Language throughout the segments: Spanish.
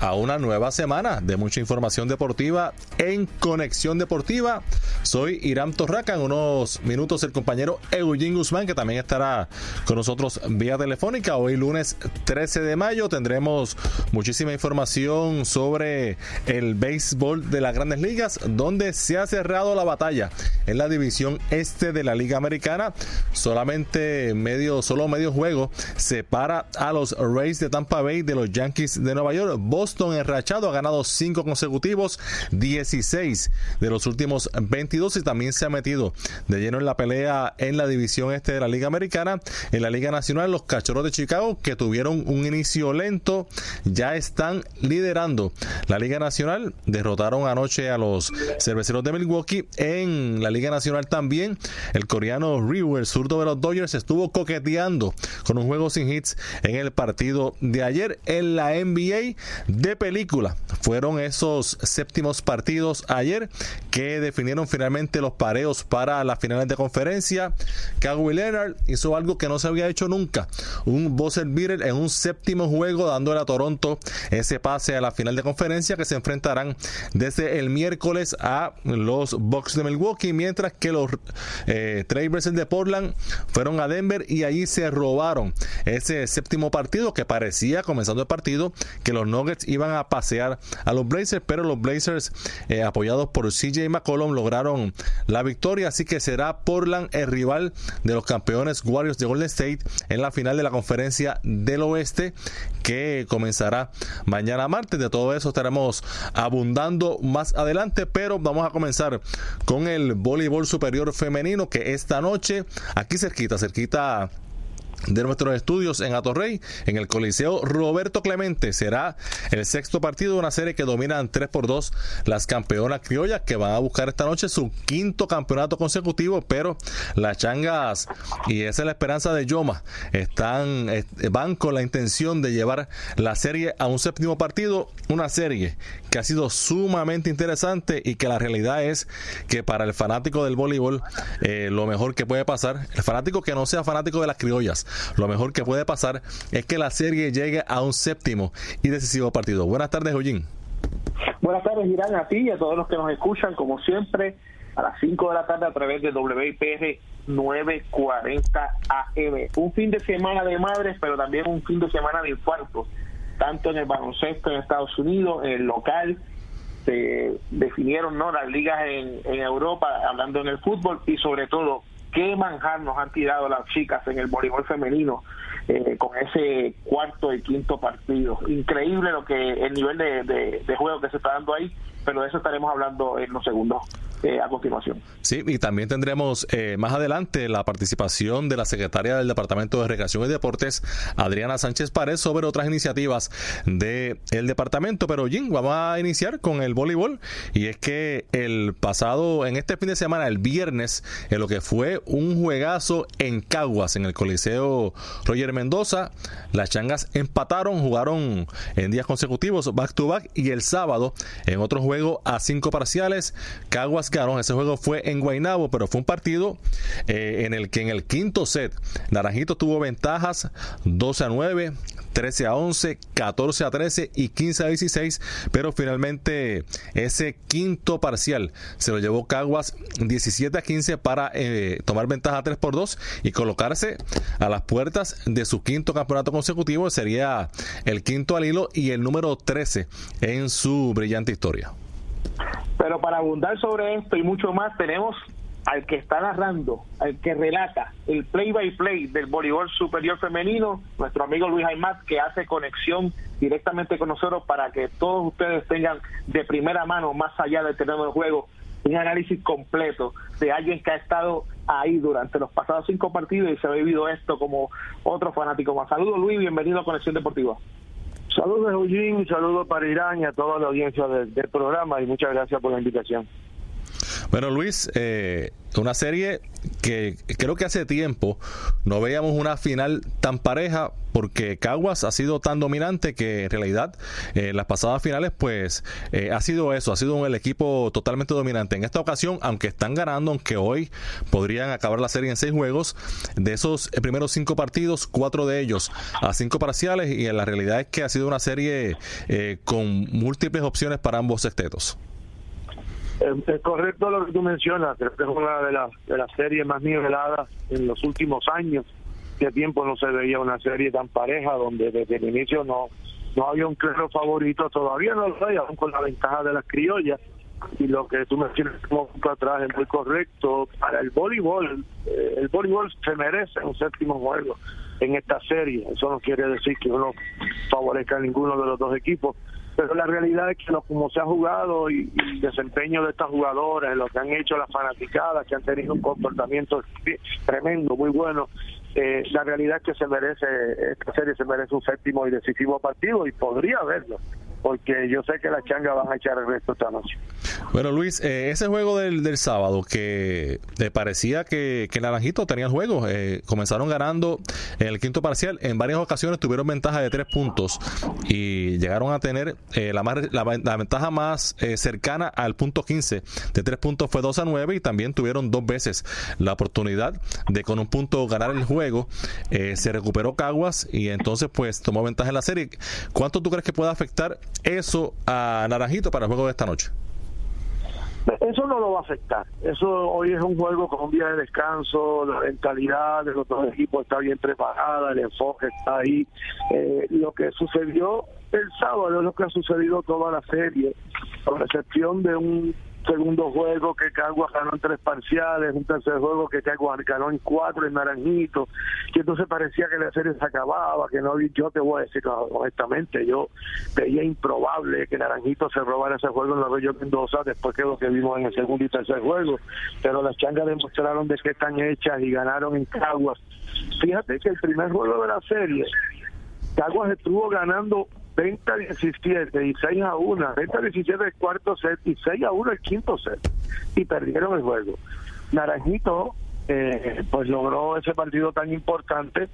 a una nueva semana de mucha información deportiva en Conexión Deportiva. Soy Irán Torraca. En unos minutos el compañero Eugene Guzmán, que también estará con nosotros vía telefónica. Hoy lunes 13 de mayo tendremos muchísima información sobre el béisbol de las grandes ligas, donde se ha cerrado la batalla en la división este de la Liga Americana. Solamente medio, solo medio juego separa a los Rays de Tampa Bay de los Yankees de Nueva York. Enrachado ha ganado 5 consecutivos, 16 de los últimos 22 y también se ha metido de lleno en la pelea en la división este de la Liga Americana. En la Liga Nacional, los Cachorros de Chicago, que tuvieron un inicio lento, ya están liderando la Liga Nacional. Derrotaron anoche a los Cerveceros de Milwaukee. En la Liga Nacional también, el coreano Ryu, el zurdo de los Dodgers, estuvo coqueteando con un juego sin hits en el partido de ayer. En la NBA, de película. Fueron esos séptimos partidos ayer que definieron finalmente los pareos para las finales de conferencia. Kawhi Leonard hizo algo que no se había hecho nunca. Un buzzer beater en un séptimo juego dándole a Toronto ese pase a la final de conferencia que se enfrentarán desde el miércoles a los Bucks de Milwaukee, mientras que los eh, Trailblazers de Portland fueron a Denver y allí se robaron ese séptimo partido que parecía comenzando el partido que los Nuggets iban a pasear a los Blazers, pero los Blazers, eh, apoyados por CJ McCollum, lograron la victoria. Así que será Portland el rival de los campeones Warriors de Golden State en la final de la conferencia del oeste que comenzará mañana martes. De todo eso estaremos abundando más adelante, pero vamos a comenzar con el voleibol superior femenino que esta noche, aquí cerquita, cerquita de nuestros estudios en Atorrey, en el Coliseo Roberto Clemente. Será el sexto partido de una serie que dominan 3 por 2 las campeonas criollas que van a buscar esta noche su quinto campeonato consecutivo, pero las changas, y esa es la esperanza de Yoma, están, van con la intención de llevar la serie a un séptimo partido, una serie que ha sido sumamente interesante y que la realidad es que para el fanático del voleibol, eh, lo mejor que puede pasar, el fanático que no sea fanático de las criollas, lo mejor que puede pasar es que la serie llegue a un séptimo y decisivo partido. Buenas tardes, Ollín. Buenas tardes, Irán, a ti y a todos los que nos escuchan, como siempre, a las 5 de la tarde a través de WIPR 940 AM. Un fin de semana de madres, pero también un fin de semana de infartos, tanto en el baloncesto en Estados Unidos, en el local, se definieron no las ligas en, en Europa, hablando en el fútbol, y sobre todo qué manjar nos han tirado las chicas en el voleibol femenino eh, con ese cuarto y quinto partido. Increíble lo que el nivel de, de juego que se está dando ahí, pero de eso estaremos hablando en los segundos eh, a continuación. Sí, y también tendremos eh, más adelante la participación de la secretaria del Departamento de Recreación y Deportes, Adriana Sánchez Párez, sobre otras iniciativas del el departamento. Pero, Jim, vamos a iniciar con el voleibol. Y es que el pasado, en este fin de semana, el viernes, en lo que fue un juegazo en Caguas, en el Coliseo Roger Mendoza, las changas empataron, jugaron en días consecutivos, back to back, y el sábado, en otro juego a cinco parciales, Caguas ese juego fue en Guaynabo, pero fue un partido eh, en el que en el quinto set Naranjito tuvo ventajas 12 a 9, 13 a 11, 14 a 13 y 15 a 16, pero finalmente ese quinto parcial se lo llevó Caguas 17 a 15 para eh, tomar ventaja 3 por 2 y colocarse a las puertas de su quinto campeonato consecutivo, sería el quinto al hilo y el número 13 en su brillante historia. Pero para abundar sobre esto y mucho más, tenemos al que está narrando, al que relata el play by play del voleibol superior femenino, nuestro amigo Luis Aymaz, que hace conexión directamente con nosotros para que todos ustedes tengan de primera mano, más allá del terreno de juego, un análisis completo de alguien que ha estado ahí durante los pasados cinco partidos y se ha vivido esto como otro fanático más. Saludos Luis, bienvenido a Conexión Deportiva. Saludos, Eugene, saludos para Irán y a toda la audiencia del, programa y muchas gracias por la invitación. Bueno, Luis, eh, una serie que creo que hace tiempo no veíamos una final tan pareja porque Caguas ha sido tan dominante que en realidad eh, las pasadas finales pues eh, ha sido eso, ha sido el equipo totalmente dominante. En esta ocasión, aunque están ganando, aunque hoy podrían acabar la serie en seis juegos, de esos primeros cinco partidos, cuatro de ellos a cinco parciales y la realidad es que ha sido una serie con múltiples opciones para ambos sextetos. Es, correcto lo que tú mencionas, que es una de las, de las series más niveladas en los últimos años. Qué tiempo no se veía una serie tan pareja donde desde el inicio no no había un claro favorito, todavía no lo hay, aún con la ventaja de las criollas. Y lo que tú mencionas como atrás es muy correcto. Para el voleibol, eh, el voleibol se merece un séptimo juego en esta serie. Eso no quiere decir que uno favorezca a ninguno de los dos equipos, pero la realidad es que lo, como se ha jugado y, el desempeño de estas jugadoras, lo que han hecho las fanaticadas, que han tenido un comportamiento tremendo, muy bueno, eh, la realidad es que se merece, esta serie se merece un séptimo y decisivo partido y podría haberlo porque yo sé que las changas van a echar el resto esta noche. Bueno, Luis, eh, ese juego del, del sábado que te parecía que, que Naranjito tenía el juego, eh, comenzaron ganando en el quinto parcial, en varias ocasiones tuvieron ventaja de tres puntos y llegaron a tener eh, la, la, ventaja más cercana al punto 15 de tres puntos fue 2 a 9 y también tuvieron dos veces la oportunidad de con un punto ganar el juego. se recuperó Caguas y entonces pues tomó ventaja en la serie. ¿Cuánto tú crees que puede afectar eso a Naranjito para el juego de esta noche? Eso no lo va a afectar. Eso hoy es un juego con un día de descanso, la mentalidad de los dos equipos está bien preparada, el enfoque está ahí. Eh, lo que sucedió el sábado es lo que ha sucedido toda la serie, con excepción de un segundo juego que Caguas ganó en tres parciales, un tercer juego que Caguas ganó en cuatro en Naranjito, que entonces parecía que la serie se acababa, que no yo te voy a decir honestamente, yo veía improbable que Naranjito se robara ese juego en la Bello Mendoza después que lo que vimos en el segundo y tercer juego, pero las changas demostraron de que están hechas y ganaron en Caguas. Fíjate que el primer juego de la serie, Caguas estuvo ganando 20 a 17 y 6 a 1, 20 a 17 el cuarto set y 6 a 1 el quinto set y perdieron el juego. Naranjito eh, pues logró ese partido tan importante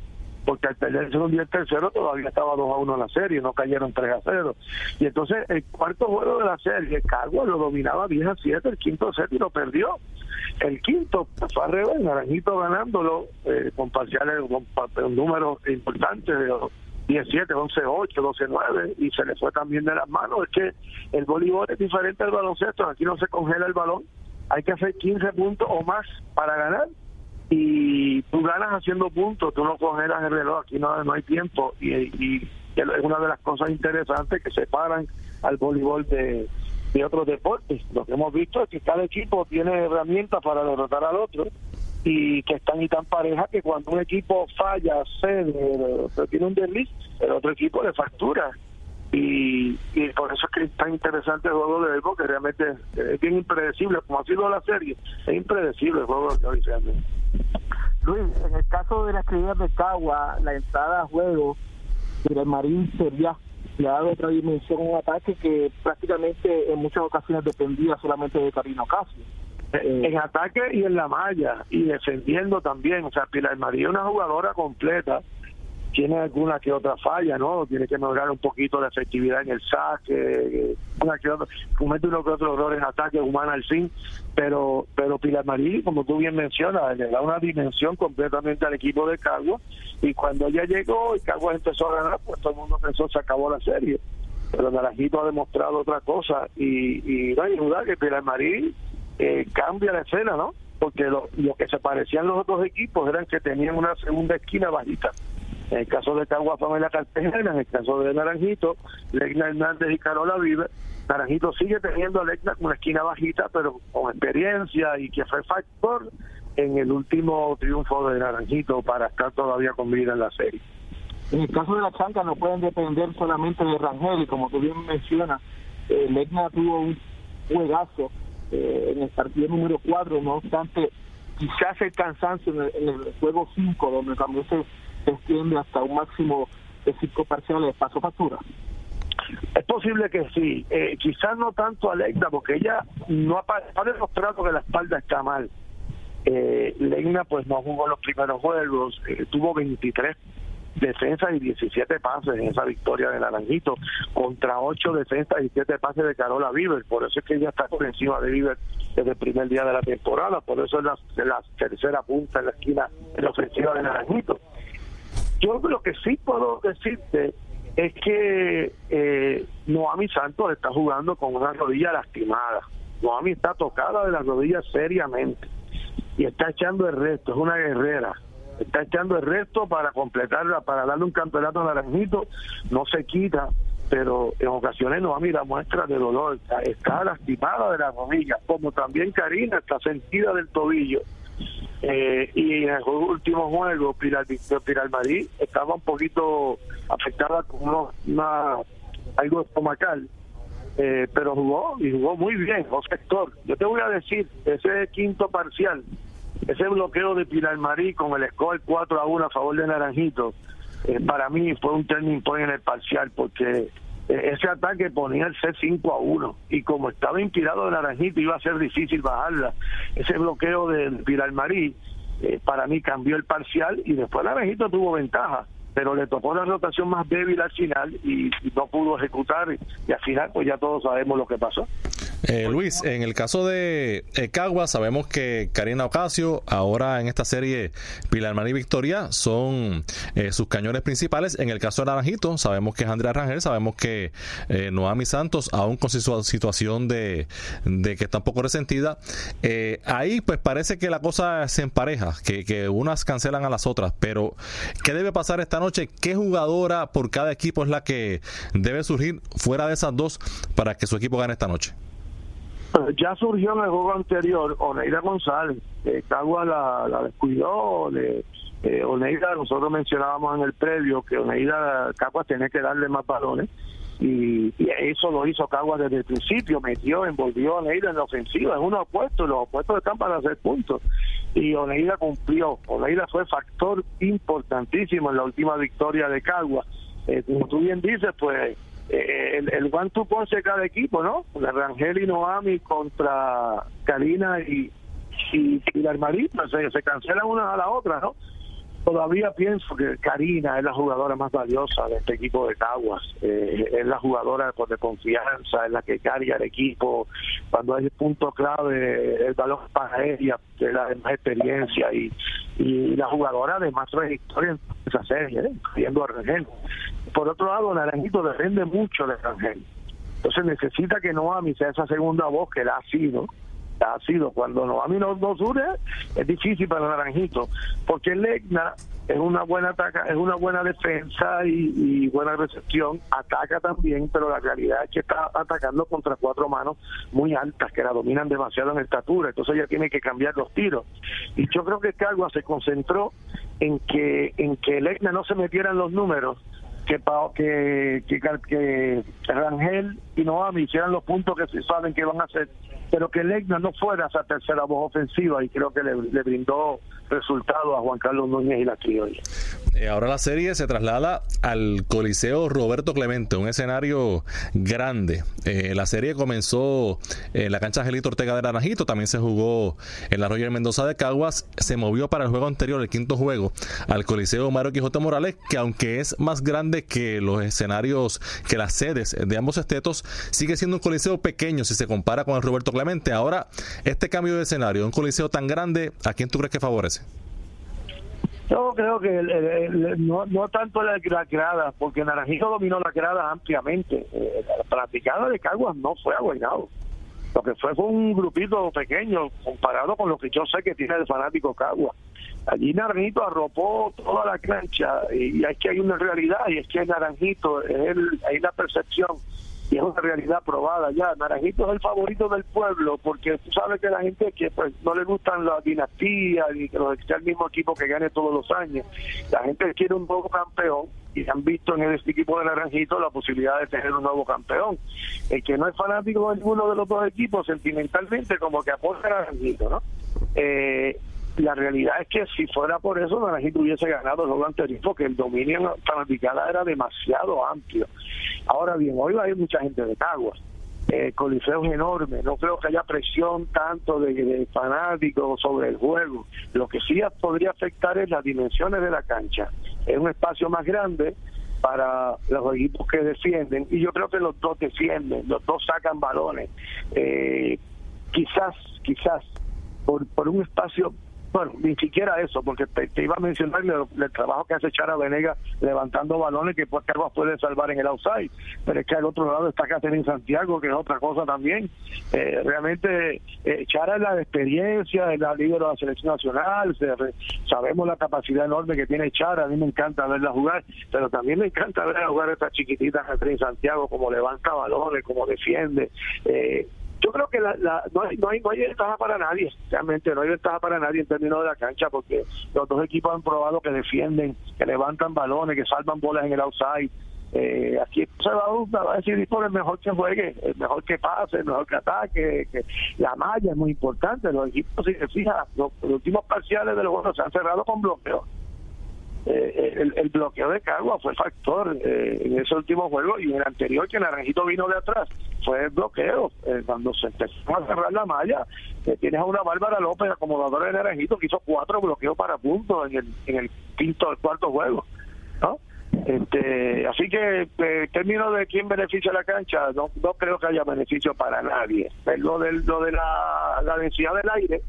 porque al perder el segundo y el tercero todavía estaba 2 a 1 en la serie, no cayeron 3 a 0. Y entonces el cuarto juego de la serie, Caguas lo dominaba 10 a 7, el quinto set y lo perdió. El quinto fue al revés, Naranjito ganándolo eh, con parciales, con un número importante de 17, 11, 8, 12, 9 y se le fue también de las manos. Es que el voleibol es diferente al baloncesto, aquí no se congela el balón, hay que hacer 15 puntos o más para ganar y tú ganas haciendo puntos, tú no congelas el reloj, aquí no, no hay tiempo y, es una de las cosas interesantes que separan al voleibol de, de otros deportes. Lo que hemos visto es que cada equipo tiene herramientas para derrotar al otro y que están y tan pareja que cuando un equipo falla, cede, tiene un desliz, el otro equipo le factura. Y, y por eso es que es tan interesante el juego de Evo, que realmente es bien impredecible, como ha sido la serie, es impredecible el juego de hoy realmente. Luis, en el caso de las criollas de Cagua, la entrada a juego del Marín sería le ha otra dimensión un ataque que prácticamente en muchas ocasiones dependía solamente de Carino Casio eh, en ataque y en la malla y defendiendo también. O sea, Pilar María es una jugadora completa. Tiene alguna que otra falla, ¿no? Tiene que mejorar un poquito la efectividad en el saque, una que otra, comete uno que otro error en ataque humana al fin, pero pero Pilar Marí, como tú bien mencionas, le da una dimensión completamente al equipo de Caguas y cuando ella llegó y Caguas empezó a ganar, pues todo el mundo pensó se acabó la serie. Pero Naranjito ha demostrado otra cosa y, y no hay duda que Pilar Marí eh, cambia la escena, ¿no? Porque lo, que se parecían los otros equipos eran que tenían una segunda esquina bajita. En el caso de Cagua la Cartagena, en el caso de Naranjito, Legna Hernández y Carola Vive, Naranjito sigue teniendo a Legna una esquina bajita, pero con experiencia y que fue factor en el último triunfo de Naranjito para estar todavía con vida en la serie. En el caso de la Chanca no pueden depender solamente de Rangel y como tú bien mencionas, eh, Legna tuvo un juegazo eh, en el partido número 4, no obstante, quizás el cansancio en el, juego 5, donde también se, extiende hasta un máximo de cinco parciales, pasó factura. Es posible que sí, eh, quizás no tanto a Legna, porque ella no ha, ha demostrado que la espalda está mal. Eh, Legna pues no jugó los primeros juegos, eh, tuvo 23 defensas y 17 pases en esa victoria de Naranjito contra 8 defensas y 7 pases de Carola Viver. Por eso es que ella está por encima de Viver desde el primer día de la temporada. Por eso es la, la tercera punta en la esquina en la ofensiva de Naranjito. Yo lo que sí puedo decirte es que eh, Noami Santos está jugando con una rodilla lastimada. Noami está tocada de la rodilla seriamente y está echando el resto, es una guerrera está echando el resto para completarla, para darle un campeonato a Naranjito, no se quita, pero en ocasiones no mira muestra de dolor, está, lastimada de la rodilla, como también Karina está sentida del tobillo. Eh, y en el último juego, Pilar, Pilar Marí estaba un poquito afectada con una, algo estomacal, eh, pero jugó y jugó muy bien, José sector Yo te voy a decir, ese quinto parcial ese bloqueo de Pilar Marí con el score 4 a 1 a favor de Naranjito, eh, para mí fue un turning point en el parcial porque eh, ese ataque ponía el C5 a 1 y como estaba inspirado de Naranjito iba a ser difícil bajarla. Ese bloqueo de Pilar Marí eh, para mí cambió el parcial y después Naranjito tuvo ventaja pero le tocó la rotación más débil al final y, no pudo ejecutar y, al final pues ya todos sabemos lo que pasó. Eh, Luis, en el caso de eh, Cagua, sabemos que Karina Ocasio, ahora en esta serie Pilar Marí Victoria, son eh, sus cañones principales. En el caso de Naranjito, sabemos que es Andrea Rangel, sabemos que eh, Noami Santos, aún con su situación de, de que está un poco resentida, ahí pues parece que la cosa se empareja, que, que unas cancelan a las otras, pero ¿qué debe pasar esta noche? ¿Qué jugadora por cada equipo es la que debe surgir fuera de esas dos para que su equipo gane esta noche? Ya surgió en el juego anterior Oneida González, eh, Cagua la, la descuidó, de eh, Oneida, nosotros mencionábamos en el previo que Oneida Cagua tenía que darle más balones y, eso lo hizo Cagua desde el principio, metió, envolvió a Oneida en la ofensiva, es uno opuesto, los opuestos están para hacer puntos y Oneida cumplió, Oneida fue factor importantísimo en la última victoria de Cagua. Eh, como tú bien dices, pues eh, el, el one two punch cada equipo, ¿no? La Rangel y Noami contra Karina y, y Pilar Marita, se, se cancelan una a la otra, ¿no? Todavía pienso que Karina es la jugadora más valiosa de este equipo de Caguas. Eh, es la jugadora de confianza, es la que carga el equipo. Cuando hay punto clave, el balón para ella, es la de más experiencia y, y la jugadora de más trayectoria en esa serie, ¿eh? a Rangel. Por otro lado, Naranjito depende mucho de Rangel. Entonces necesita que Noami sea esa segunda voz que la ha sido ha sido cuando no, no surge es difícil para Naranjito porque Legna es una buena ataca es una buena defensa y, buena recepción ataca también pero la realidad es que está atacando contra cuatro manos muy altas que la dominan demasiado en estatura entonces ella tiene que cambiar los tiros. Y yo creo que Cagua se concentró en que en que Legna no se metiera en los números que, que, que, que Rangel y Noami hicieran los puntos que se saben que van a hacer, pero que Legna no fuera esa tercera voz ofensiva y creo que le, le brindó resultado a Juan Carlos Núñez y la criolla. Eh, ahora la serie se traslada al Coliseo Roberto Clemente, un escenario grande. Eh, la serie comenzó en la cancha Angelito Ortega de Naranjito, también se jugó en la Roger Mendoza de Caguas, se movió para el juego anterior, el quinto juego, al Coliseo Mario Quijote Morales, que aunque es más grande que los escenarios, que las sedes de ambos estetos, sigue siendo un coliseo pequeño si se compara con el Roberto Clemente. Ahora, este cambio de escenario, un coliseo tan grande, ¿a quién tú crees que favorece? Yo creo que no, no tanto la, grada, porque Naranjito dominó la grada ampliamente. Eh, la practicada de Caguas no fue aguainado. Lo que fue fue un grupito pequeño comparado con lo que yo sé que tiene el fanático Caguas. Allí Naranjito arropó toda la cancha y, es que hay una realidad y es que Naranjito es el, hay la percepción y es una realidad probada ya. Naranjito es el favorito del pueblo porque tú sabes que la gente que pues no le gustan las dinastías ni que los sea el mismo equipo que gane todos los años. La gente quiere un nuevo campeón y han visto en este equipo de Naranjito la posibilidad de tener un nuevo campeón. El que no es fanático de ninguno de los dos equipos sentimentalmente como que apoya a Naranjito, ¿no? Eh, la realidad es que si fuera por eso, Naranjito hubiese ganado el juego anterior, porque el dominio Fanaticada era demasiado amplio. Ahora bien, hoy va a ir mucha gente de Caguas. Eh, Coliseo es enorme, no creo que haya presión tanto de, fanáticos sobre el juego. Lo que sí podría afectar es las dimensiones de la cancha. Es un espacio más grande para los equipos que defienden y yo creo que los dos defienden, los dos sacan balones. Eh, quizás, quizás por, por un espacio bueno, ni siquiera eso, porque te, iba a mencionar el, trabajo que hace Chara Venega levantando balones que pues Carlos puede salvar en el outside, pero es que al otro lado está Catherine Santiago, que es otra cosa también. Eh, realmente eh, Chara es la experiencia, es la líder de la selección nacional, sabemos la capacidad enorme que tiene Chara, a mí me encanta verla jugar, pero también me encanta verla jugar a esta chiquitita Catherine Santiago, como levanta balones, como defiende. Eh, yo creo que la, no, hay, no, hay, no hay ventaja para nadie, realmente no hay ventaja para nadie en términos de la cancha, porque los dos equipos han probado que defienden, que levantan balones, que salvan bolas en el outside. Eh, aquí se va, a decidir por el mejor que juegue, el mejor que pase, el mejor que ataque, que la malla es muy importante. Los equipos, si se fija, los, últimos parciales del juego se han cerrado con bloqueo. Eh, el, bloqueo de Cagua fue factor eh, en ese último juego y en el anterior que Naranjito vino de atrás fue el bloqueo eh, cuando se empezó a cerrar la malla tienes a una Bárbara López acomodadora de Naranjito que hizo cuatro bloqueos para puntos en el, en el quinto el cuarto juego ¿no? este así que en términos de quién beneficia la cancha no, no creo que haya beneficio para nadie lo de, lo de la, la densidad del aire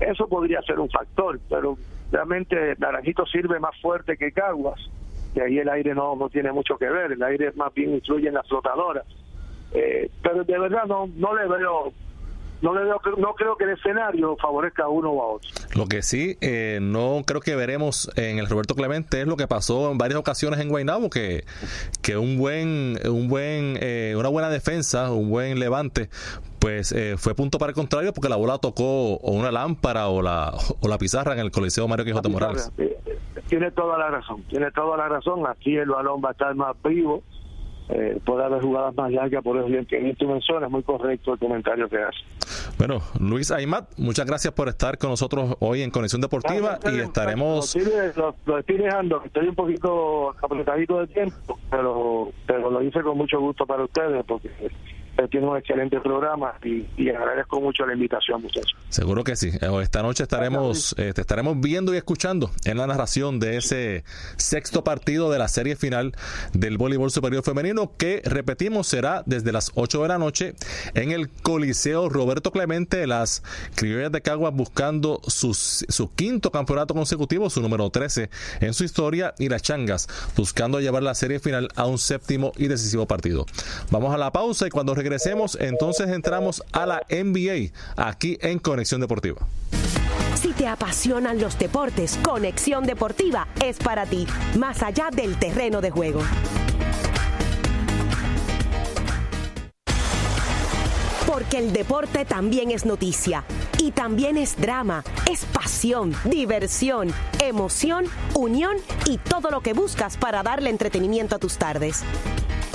eso podría ser un factor pero realmente Naranjito sirve más fuerte que Caguas, que ahí el aire no, no tiene mucho que ver, el aire más bien influye en las flotadoras. Eh, pero de verdad no, no le veo no le veo, no creo que el escenario favorezca a uno o a otro. Lo que sí, eh, no creo que veremos en el Roberto Clemente es lo que pasó en varias ocasiones en Guaynabo, que, que un buen, un buen, eh, una buena defensa, un buen levante, pues eh, fue punto para el contrario porque la bola tocó o una lámpara o la, o la pizarra en el Coliseo Mario Quijote Morales. Tiene toda la razón, tiene toda la razón. Aquí el balón va a estar más vivo eh, puede haber jugadas más largas, por eso bien que en tu es muy correcto el comentario que hace. Bueno, Luis Aymat, muchas gracias por estar con nosotros hoy en Conexión Deportiva y estaremos... Lo, estoy dejando, estoy un poquito apretadito de tiempo, pero, pero lo hice con mucho gusto para ustedes porque tiene un excelente programa y, y, agradezco mucho la invitación, muchachos. Seguro que sí. Eh, esta noche estaremos, eh, te estaremos viendo y escuchando en la narración de ese sexto partido de la serie final del voleibol superior femenino, que repetimos será desde las 8 de la noche en el Coliseo Roberto Clemente, las criollas de Caguas buscando su, su quinto campeonato consecutivo, su número 13 en su historia, y las Changas buscando llevar la serie final a un séptimo y decisivo partido. Vamos a la pausa y cuando regresemos, entonces entramos a la NBA aquí en Conexión Deportiva. Si te apasionan los deportes, Conexión Deportiva es para ti, más allá del terreno de juego. Porque el deporte también es noticia y también es drama, es pasión, diversión, emoción, unión y todo lo que buscas para darle entretenimiento a tus tardes.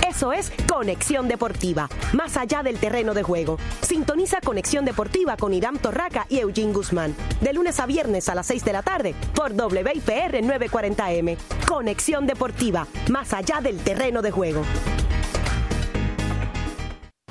Eso es Conexión Deportiva, más allá del terreno de juego. Sintoniza Conexión Deportiva con Irán Torraca y Eugene Guzmán, de lunes a viernes a las 6 de la tarde por WIPR 940M. Conexión Deportiva, más allá del terreno de juego.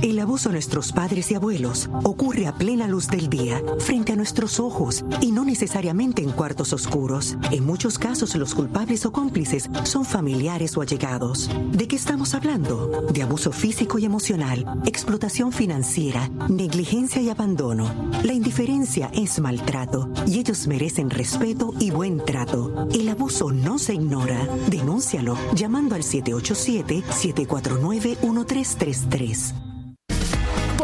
El abuso a nuestros padres y abuelos ocurre a plena luz del día, frente a nuestros ojos y no necesariamente en cuartos oscuros. En muchos casos los culpables o cómplices son familiares o allegados. ¿De qué estamos hablando? De abuso físico y emocional, explotación financiera, negligencia y abandono. La indiferencia es maltrato y ellos merecen respeto y buen trato. El abuso no se ignora. Denúncialo llamando al 787-749-1333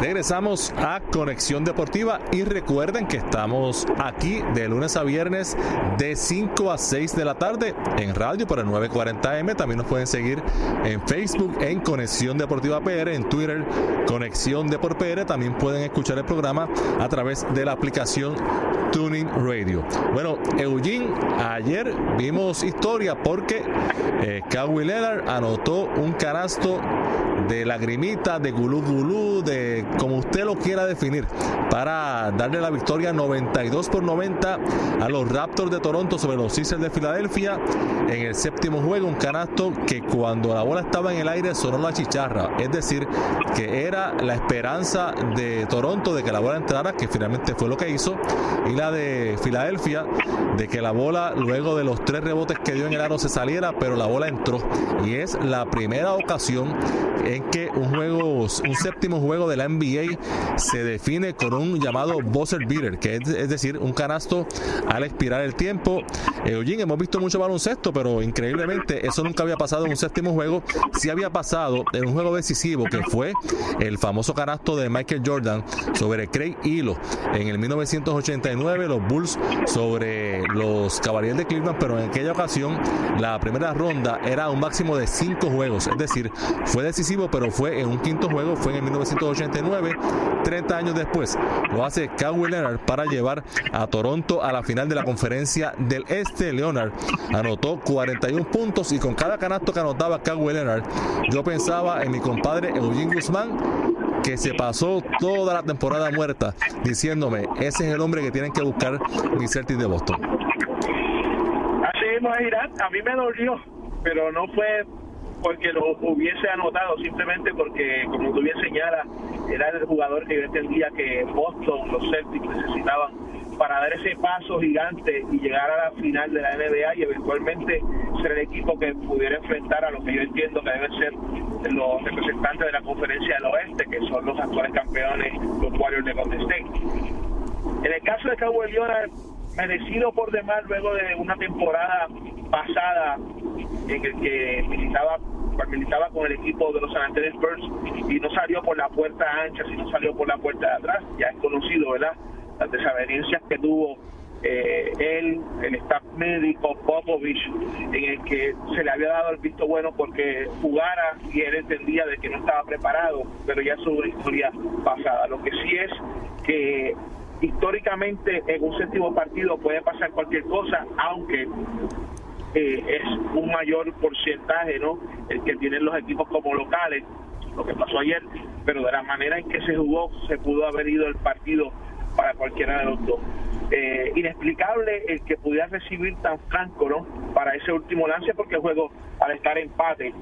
Regresamos a Conexión Deportiva y recuerden que estamos aquí de lunes a viernes de 5 a 6 de la tarde en radio por el 940M. También nos pueden seguir en Facebook en Conexión Deportiva PR, en Twitter Conexión Deport PR. También pueden escuchar el programa a través de la aplicación Tuning Radio. Bueno, Eugene, ayer vimos historia porque eh, Kawhi anotó un canasto de lagrimita, de gulú gulú, de como usted lo quiera definir, para darle la victoria 92 por 90 a los Raptors de Toronto sobre los Sixers de Filadelfia en el séptimo juego, un canasto que cuando la bola estaba en el aire sonó la chicharra, es decir, que era la esperanza de Toronto de que la bola entrara, que finalmente fue lo que hizo, y la de Filadelfia de que la bola luego de los tres rebotes que dio en el aro se saliera, pero la bola entró y es la primera ocasión en que un juego, un séptimo juego de la NBA se define con un llamado buzzer beater, que es, decir, un canasto al expirar el tiempo. Eh, hemos visto mucho baloncesto, pero increíblemente eso nunca había pasado en un séptimo juego. Sí había pasado en un juego decisivo que fue el famoso canasto de Michael Jordan sobre Craig Hilo en el 1989, los Bulls sobre los Cavaliers de Cleveland, pero en aquella ocasión la primera ronda era un máximo de cinco juegos, es decir, fue decisivo pero fue en un quinto juego, fue en 1989, 30 años después. Lo hace Kawhi Leonard para llevar a Toronto a la final de la conferencia del Este. Leonard anotó 41 puntos y con cada canasto que anotaba Kawhi Leonard, yo pensaba en mi compadre Eugene Guzmán que se pasó toda la temporada muerta diciéndome, ese es el hombre que tienen que buscar mis Celtics de Boston. Así mismo Irán, a mí me dolió, pero no fue porque lo hubiese anotado, simplemente porque, como tú bien señalas, era el jugador que yo entendía que Boston, los Celtics necesitaban para dar ese paso gigante y llegar a la final de la NBA y eventualmente ser el equipo que pudiera enfrentar a lo que yo entiendo que deben ser los representantes de la conferencia del oeste, que son los actuales campeones, los Warriors de Golden State. En el caso de Kawhi Leonard, merecido por demás luego de una temporada pasada en el que militaba militaba con el equipo de los San Antonio Spurs y no salió por la puerta ancha, sino salió por la puerta de atrás. Ya es conocido, ¿verdad? Las desavenencias que tuvo eh, él, el staff médico, Popovich, en el que se le había dado el visto bueno porque jugara y él entendía de que no estaba preparado, pero ya es una historia pasada. Lo que sí es que históricamente en un séptimo partido puede pasar cualquier cosa, aunque eh, es un mayor porcentaje no el que tienen los equipos como locales lo que pasó ayer pero de la manera en que se jugó se pudo haber ido el partido para cualquiera de los dos. Eh, inexplicable el que pudiera recibir tan franco no para ese último lance porque el juego al estar empate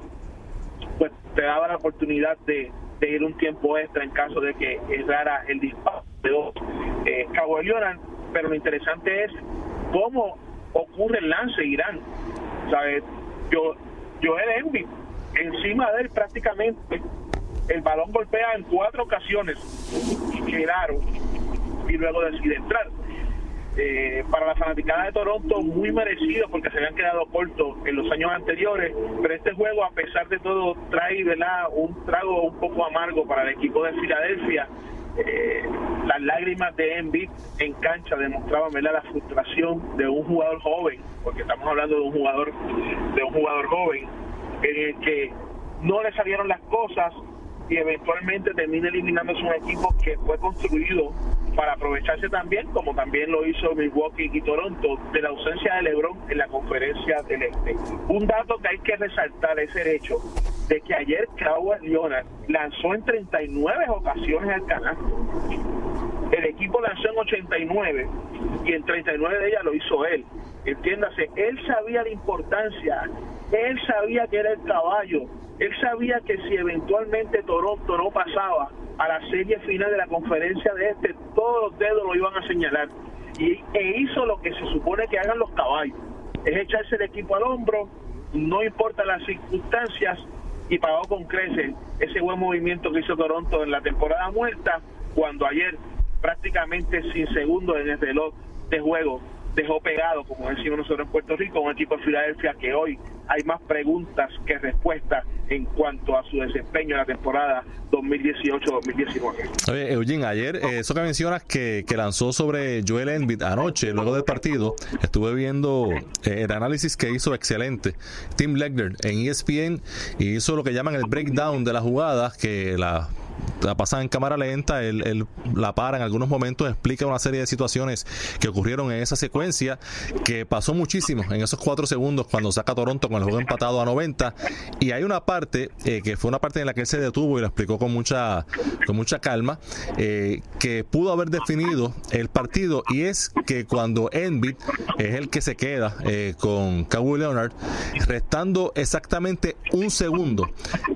pues te daba la oportunidad de, ir un tiempo extra en caso de que errara el disparo de dos eh, Cabo pero lo interesante es cómo ocurre el lance Irán. ¿Sabes? Yo, Joel Embiid, encima de él prácticamente, el balón golpea en cuatro ocasiones, claro, y luego decide entrar. Eh, para la fanaticada de Toronto muy merecido porque se habían quedado cortos en los años anteriores, pero este juego a pesar de todo trae ¿verdad? un trago un poco amargo para el equipo de Filadelfia eh, las lágrimas de Embiid en cancha demostraban la frustración de un jugador joven, porque estamos hablando de un jugador de un jugador joven en el que no le salieron las cosas y eventualmente termina eliminándose un equipo que fue construido para aprovecharse también, como también lo hizo Milwaukee y Toronto, de la ausencia de LeBron en la conferencia del Este. Un dato que hay que resaltar es el hecho de que ayer Kawhi Leonard lanzó en 39 ocasiones al canasto. El equipo lanzó en 89 y en 39 de ellas lo hizo él. él sabía la importancia, él sabía que era el caballo, él sabía que si eventualmente Toronto no pasaba a la serie final de la conferencia de este, todos los dedos lo iban a señalar. Y, e hizo lo que se supone que hagan los caballos, es echarse el equipo al hombro, no importa las circunstancias, y pagó con creces ese buen movimiento que hizo Toronto en la temporada muerta, cuando ayer prácticamente sin segundos en el reloj de juego dejó pegado, como decimos nosotros en Puerto Rico, un equipo de Filadelfia que hoy hay más preguntas que respuestas en cuanto a su desempeño en la temporada 2018-2019. Oye, Eugene, ayer, eh, eso que mencionas que, que, lanzó sobre Joel Embiid anoche, luego del partido, estuve viendo eh, el análisis que hizo excelente Tim Legner en ESPN y hizo lo que llaman el breakdown de las jugadas, que la la pasan en cámara lenta, él, la para en algunos momentos, explica una serie de situaciones que ocurrieron en esa secuencia, que pasó muchísimo en esos cuatro segundos cuando saca Toronto con el juego empatado a 90. Y hay una parte, eh, que fue una parte en la que él se detuvo y lo explicó con mucha, con mucha calma, eh, que pudo haber definido el partido, y es que cuando Embiid es el que se queda eh, con Kawhi Leonard, restando exactamente un segundo,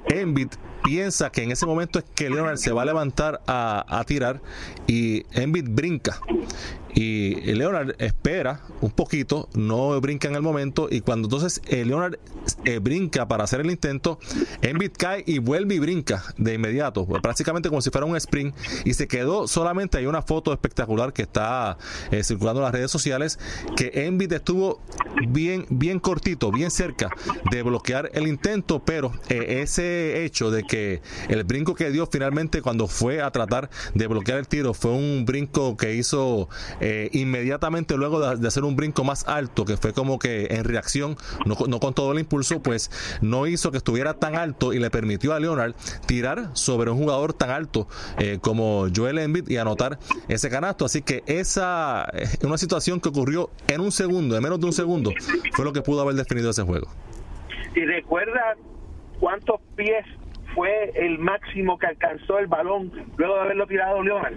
Embiid piensa que en ese momento es que Leonard se va a levantar a, a tirar y Embiid brinca y Leonard espera un poquito, no brinca en el momento y cuando entonces eh, Leonard eh, brinca para hacer el intento, Embiid cae y vuelve y brinca de inmediato, pues, prácticamente como si fuera un sprint y se quedó solamente hay una foto espectacular que está eh, circulando en las redes sociales que Embiid estuvo bien bien cortito, bien cerca de bloquear el intento, pero ese hecho de que el brinco que dio finalmente cuando fue a tratar de bloquear el tiro fue un brinco que hizo eh, inmediatamente luego de, hacer un brinco más alto, que fue como que en reacción, no, con todo el impulso, pues no hizo que estuviera tan alto y le permitió a Leonard tirar sobre un jugador tan alto eh, como Joel Embiid y anotar ese canasto. Así que esa es una situación que ocurrió en un segundo, en menos de un segundo, fue lo que pudo haber definido ese juego. Y recuerda cuántos pies fue el máximo que alcanzó el balón luego de haberlo tirado Leonard.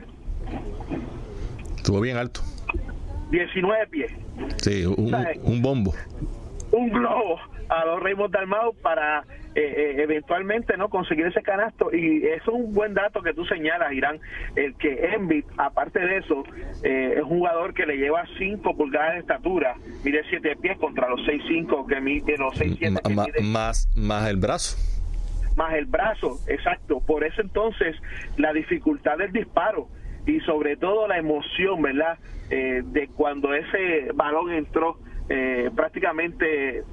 Estuvo bien alto. 19 pies. Sí, un, bombo. Un globo a los Raymond Dalmau para eh, eh, eventualmente no conseguir ese canasto y eso es un buen dato que tú señalas Irán el que Embiid aparte de eso eh, es un jugador que le lleva 5 pulgadas de estatura mide 7 pies contra los 6'5 que mide los 6'7 más más el brazo más el brazo exacto por eso entonces la dificultad del disparo y sobre todo la emoción, ¿verdad? Eh, de cuando ese balón entró, eh, prácticamente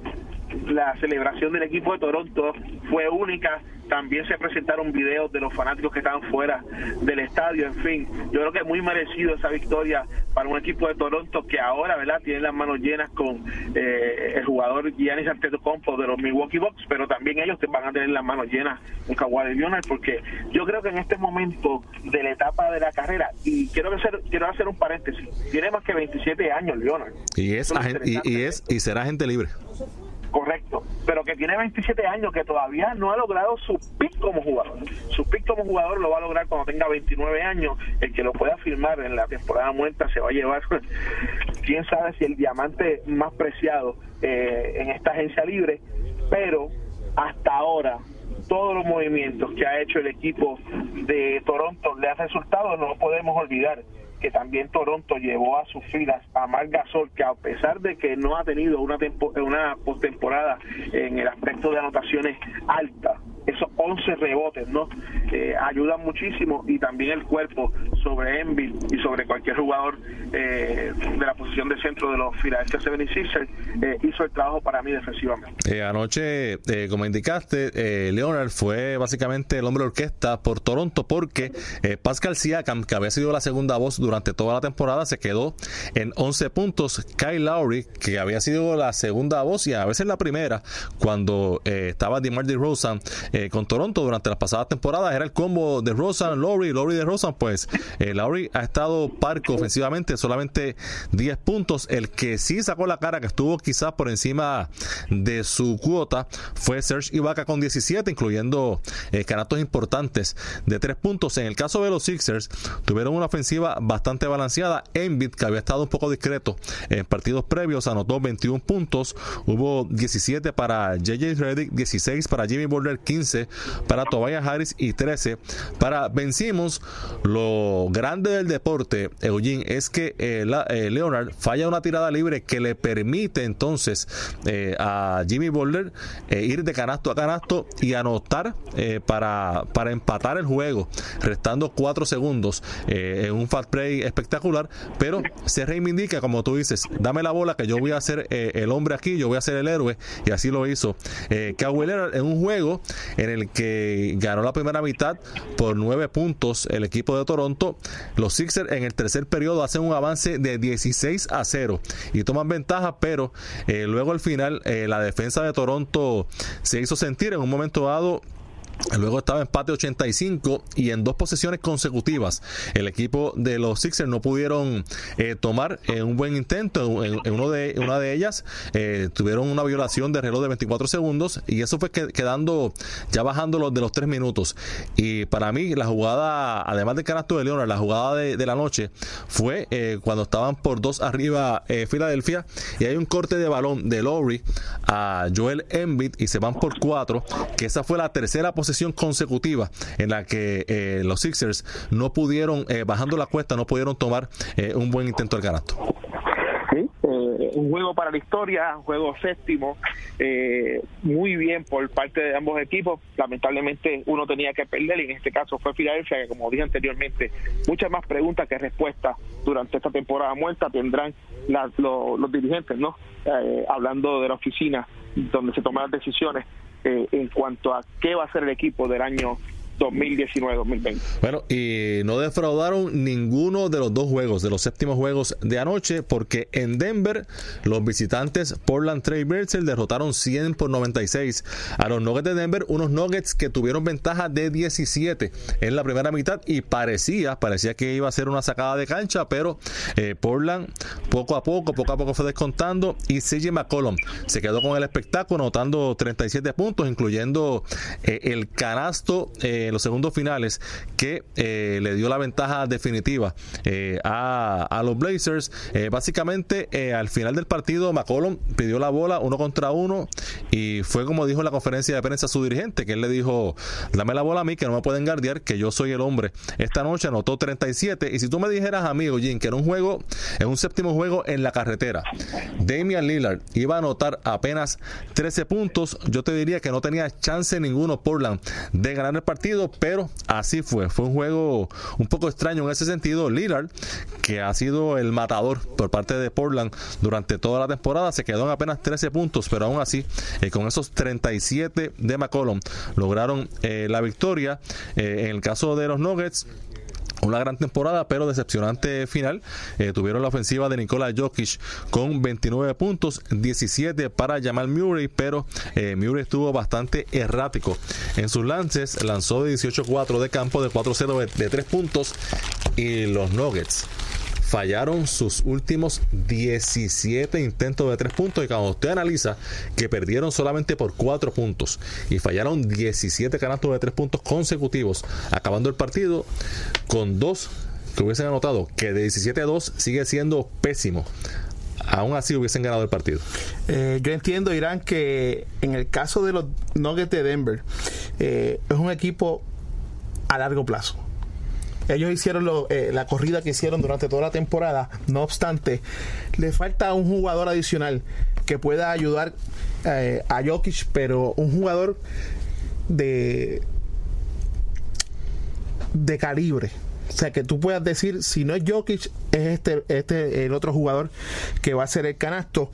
la celebración del equipo de Toronto fue única también se presentaron videos de los fanáticos que estaban fuera del estadio, en fin, yo creo que es muy merecido esa victoria para un equipo de Toronto que ahora, ¿verdad?, tiene las manos llenas con eh, el jugador Giannis Antetokounmpo de los Milwaukee Bucks, pero también ellos van a tener las manos llenas con Kawhi Leonard porque yo creo que en este momento de la etapa de la carrera y quiero hacer quiero hacer un paréntesis, tiene más que 27 años Leonard. Y es, y, es y será gente libre correcto, pero que tiene 27 años, que todavía no ha logrado su pick como jugador. Su pick como jugador lo va a lograr cuando tenga 29 años. El que lo pueda firmar en la temporada muerta se va a llevar, quién sabe si el diamante más preciado eh, en esta agencia libre, pero hasta ahora todos los movimientos que ha hecho el equipo de Toronto le ha resultado, no podemos olvidar que también Toronto llevó a sus filas a Marc Gasol, que a pesar de que no ha tenido una, una postemporada en el aspecto de anotaciones alta, esos 11 rebotes, ¿no? Eh, ayudan muchísimo y también el cuerpo sobre Envy y sobre cualquier jugador eh, de la posición de centro de los Philadelphia 76ers eh, hizo el trabajo para mí defensivamente. anoche, como indicaste, Leonard fue básicamente el hombre orquesta por Toronto porque Pascal Siakam, que había sido la segunda voz durante toda la temporada, se quedó en 11 puntos. Kyle Lowry, que había sido la segunda voz y a veces la primera cuando estaba DeMar DeRozan eh, Toronto durante las pasadas temporadas era el combo de Rosan, Lowry, Lowry de Rosan, pues eh, Lowry ha estado parco ofensivamente, solamente 10 puntos. El que sí sacó la cara, que estuvo quizás por encima de su cuota, fue Serge Ibaka con 17, incluyendo eh, importantes de 3 puntos. En el caso de los Sixers, tuvieron una ofensiva bastante balanceada. Embiid, que había estado un poco discreto en partidos previos, anotó 21 puntos. Hubo 17 para JJ Redick, 16 para Jimmy Butler, 15 para Tobias Harris y 13 para Ben Simmons. Lo grande del deporte, Eugene, es que eh, eh, Leonard falla una tirada libre que le permite entonces eh, a Jimmy Butler ir de canasto a canasto y anotar para, para empatar el juego, restando 4 segundos en un fast play espectacular, pero se reivindica, como tú dices, dame la bola que yo voy a ser el hombre aquí, yo voy a ser el héroe, y así lo hizo eh, Kawhi en un juego en el que ganó la primera mitad por nueve puntos el equipo de Toronto. Los Sixers en el tercer periodo hacen un avance de 16 a 0 y toman ventaja, pero eh, luego al final eh, la defensa de Toronto se hizo sentir en un momento dado Luego estaba empate 85 y en dos posesiones consecutivas el equipo de los Sixers no pudieron eh, tomar eh, un buen intento. En, uno de, una de ellas eh, tuvieron una violación de reloj de 24 segundos y eso fue quedando ya bajando los de los tres minutos. Y para mí la jugada, además del canasto de Leonard, la jugada de, la noche fue cuando estaban por dos arriba Filadelfia y hay un corte de balón de Lowry a Joel Embiid y se van por cuatro, que esa fue la tercera posición sesión consecutiva en la que eh, los Sixers no pudieron, eh, bajando la cuesta, no pudieron tomar eh, un buen intento del canasto. Un juego para la historia, un juego séptimo, muy bien por parte de ambos equipos. Lamentablemente uno tenía que perder y en este caso fue Filadelfia, que como dije anteriormente, muchas más preguntas que respuestas durante esta temporada muerta tendrán los dirigentes, ¿no? hablando de la oficina donde se toman las decisiones eh, en cuanto a qué va a ser el equipo del año 2019-2020. Bueno, y no defraudaron ninguno de los dos juegos, de los séptimos juegos de anoche, porque en Denver los visitantes Portland Trail Blazers derrotaron 100 por 96 a los Nuggets de Denver, unos Nuggets que tuvieron ventaja de 17 en la primera mitad y parecía, parecía que iba a ser una sacada de cancha, pero eh, Portland poco a poco, poco a poco fue descontando y CJ McCollum se quedó con el espectáculo anotando 37 puntos, incluyendo eh, el canasto eh, en los segundos finales que eh, le dio la ventaja definitiva eh, a, los Blazers. Eh, básicamente, al final del partido, McCollum pidió la bola uno contra uno y fue como dijo en la conferencia de prensa su dirigente, que él le dijo, dame la bola a mí, que no me pueden guardiar, que yo soy el hombre. Esta noche anotó 37 y si tú me dijeras, amigo Jim, que era un juego, en un séptimo juego en la carretera, Damian Lillard iba a anotar apenas 13 puntos, yo te diría que no tenía chance ninguno Portland de ganar el partido pero así fue. Fue un juego un poco extraño en ese sentido. Lillard, que ha sido el matador por parte de Portland durante toda la temporada, se quedó en apenas 13 puntos, pero aún así, eh, con esos 37 de McCollum, lograron eh, la victoria. Eh, en el caso de los Nuggets, una gran temporada, pero decepcionante final. Eh, tuvieron la ofensiva de Nikola Jokic con 29 puntos, 17 para Jamal Murray, pero eh, Murray estuvo bastante errático en sus lances. Lanzó de 18-4 de campo, de 4-0 de, de 3 puntos. Y los Nuggets fallaron sus últimos 17 intentos de 3 puntos y cuando usted analiza que perdieron solamente por 4 puntos y fallaron 17 canastos de 3 puntos consecutivos acabando el partido con dos que hubiesen anotado que de 17 a 2 sigue siendo pésimo aún así hubiesen ganado el partido. Eh, yo entiendo, Irán, que en el caso de los Nuggets de Denver, eh, es un equipo a largo plazo. Ellos hicieron eh, la corrida que hicieron durante toda la temporada. No obstante, le falta un jugador adicional que pueda ayudar eh, a Jokic, pero un jugador de de calibre. O sea, que tú puedas decir, si no es Jokic, es este, este el otro jugador que va a ser el canasto.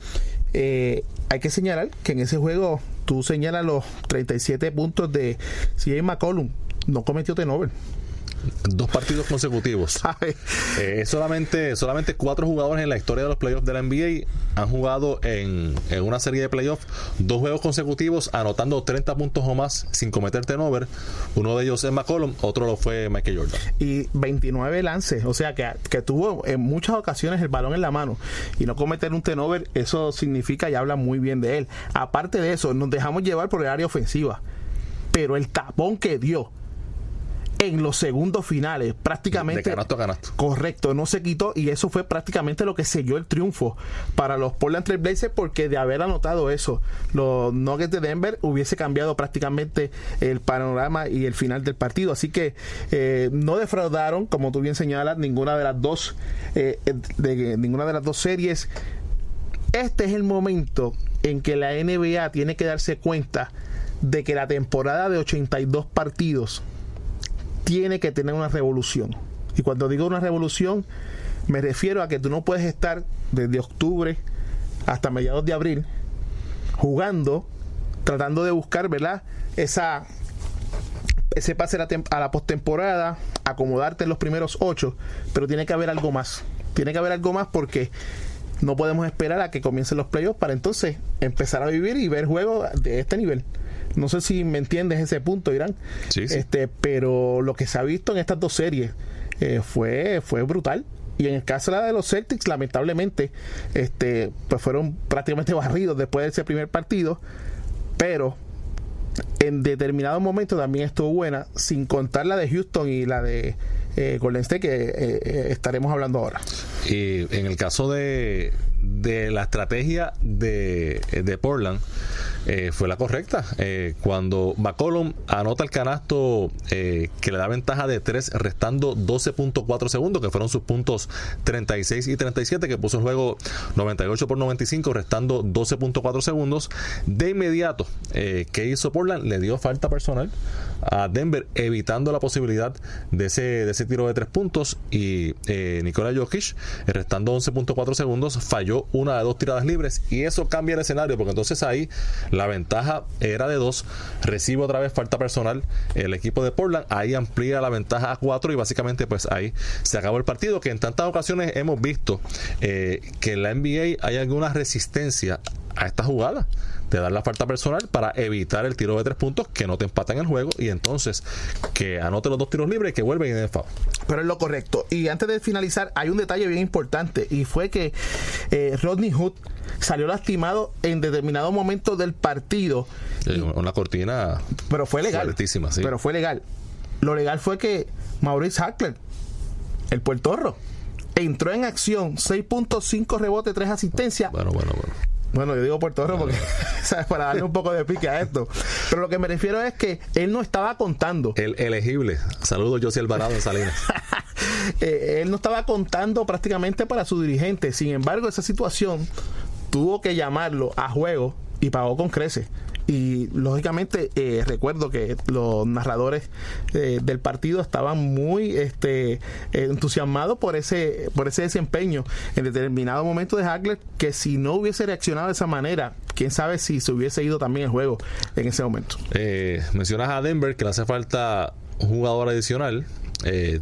Eh, hay que señalar que en ese juego tú señalas los 37 puntos de CJ McCollum. No cometió Tenover dos partidos consecutivos. Eh, solamente, solamente cuatro jugadores en la historia de los playoffs de la NBA han jugado en, en una serie de playoffs dos juegos consecutivos anotando 30 puntos o más sin cometer turnover. Uno de ellos es McCollum, otro lo fue Michael Jordan. Y 29 lances, o sea que, que tuvo en muchas ocasiones el balón en la mano y no cometer un turnover, eso significa y habla muy bien de él. Aparte de eso, nos dejamos llevar por el área ofensiva, pero el tapón que dio en los segundos finales, prácticamente. De canasto a canasto. Correcto, no se quitó y eso fue prácticamente lo que selló el triunfo para los Portland Trail Blazers porque de haber anotado eso, los Nuggets de Denver hubiese cambiado prácticamente el panorama y el final del partido. Así que eh, no defraudaron, como tú bien señalas, ninguna de las dos, eh, de, ninguna de las dos series. Este es el momento en que la NBA tiene que darse cuenta de que la temporada de 82 partidos tiene que tener una revolución. Y cuando digo una revolución, me refiero a que tú no puedes estar desde octubre hasta mediados de abril jugando, tratando de buscar, ¿verdad? Esa, ese pase a la, la postemporada, acomodarte en los primeros ocho, pero tiene que haber algo más. Tiene que haber algo más porque no podemos esperar a que comiencen los playoffs para entonces empezar a vivir y ver juegos de este nivel. No sé si me entiendes ese punto, Irán. Este, pero lo que se ha visto en estas dos series eh, fue, fue brutal. Y en el caso de los Celtics, lamentablemente, este, pues fueron prácticamente barridos después de ese primer partido. Pero en determinado momento también estuvo buena, sin contar la de Houston y la de eh, Golden State, que eh, eh, estaremos hablando ahora. Y en el caso de, de la estrategia de, de Portland, eh, fue la correcta. Eh, cuando McCollum anota el canasto eh, que le da ventaja de 3, restando 12.4 segundos, que fueron sus puntos 36 y 37, que puso el juego 98 por 95, restando 12.4 segundos. De inmediato, ¿qué hizo Portland? Le dio falta personal a Denver, evitando la posibilidad de ese, de ese tiro de 3 puntos. Y Nikola Jokic, restando 11.4 segundos, falló una de dos tiradas libres. Y eso cambia el escenario, porque entonces ahí la ventaja era de dos. Recibe otra vez falta personal el equipo de Portland. Ahí amplía la ventaja a cuatro y básicamente pues ahí se acabó el partido. Que en tantas ocasiones hemos visto eh, que en la NBA hay alguna resistencia a esta jugada de dar la falta personal para evitar el tiro de tres puntos que no te empatan el juego y entonces que anote los dos tiros libres y que vuelven y den foul. Pero es lo correcto. Y antes de finalizar, hay un detalle bien importante y fue que eh, Rodney Hood salió lastimado en determinado momento del partido. una cortina. Pero fue legal. Pero fue legal. Lo legal fue que Maurice Hackler, el puertorro, entró en acción, 6.5 rebote, 3 asistencias. Bueno, bueno, bueno. Bueno, yo digo Puerto Rico porque para darle un poco de pique a esto. Pero lo que me refiero es que él no estaba contando. El elegible. Saludos, José Alvarado en Salinas. Eh, él no estaba contando prácticamente para su dirigente. Sin embargo, esa situación tuvo que llamarlo a juego y pagó con creces. Y lógicamente eh, recuerdo que los narradores eh, del partido estaban muy este, entusiasmados por ese, por ese desempeño en determinado momento de Hagler, que si no hubiese reaccionado de esa manera, quién sabe si se hubiese ido también el juego en ese momento. Eh, mencionas a Denver que le hace falta un jugador adicional. Eh,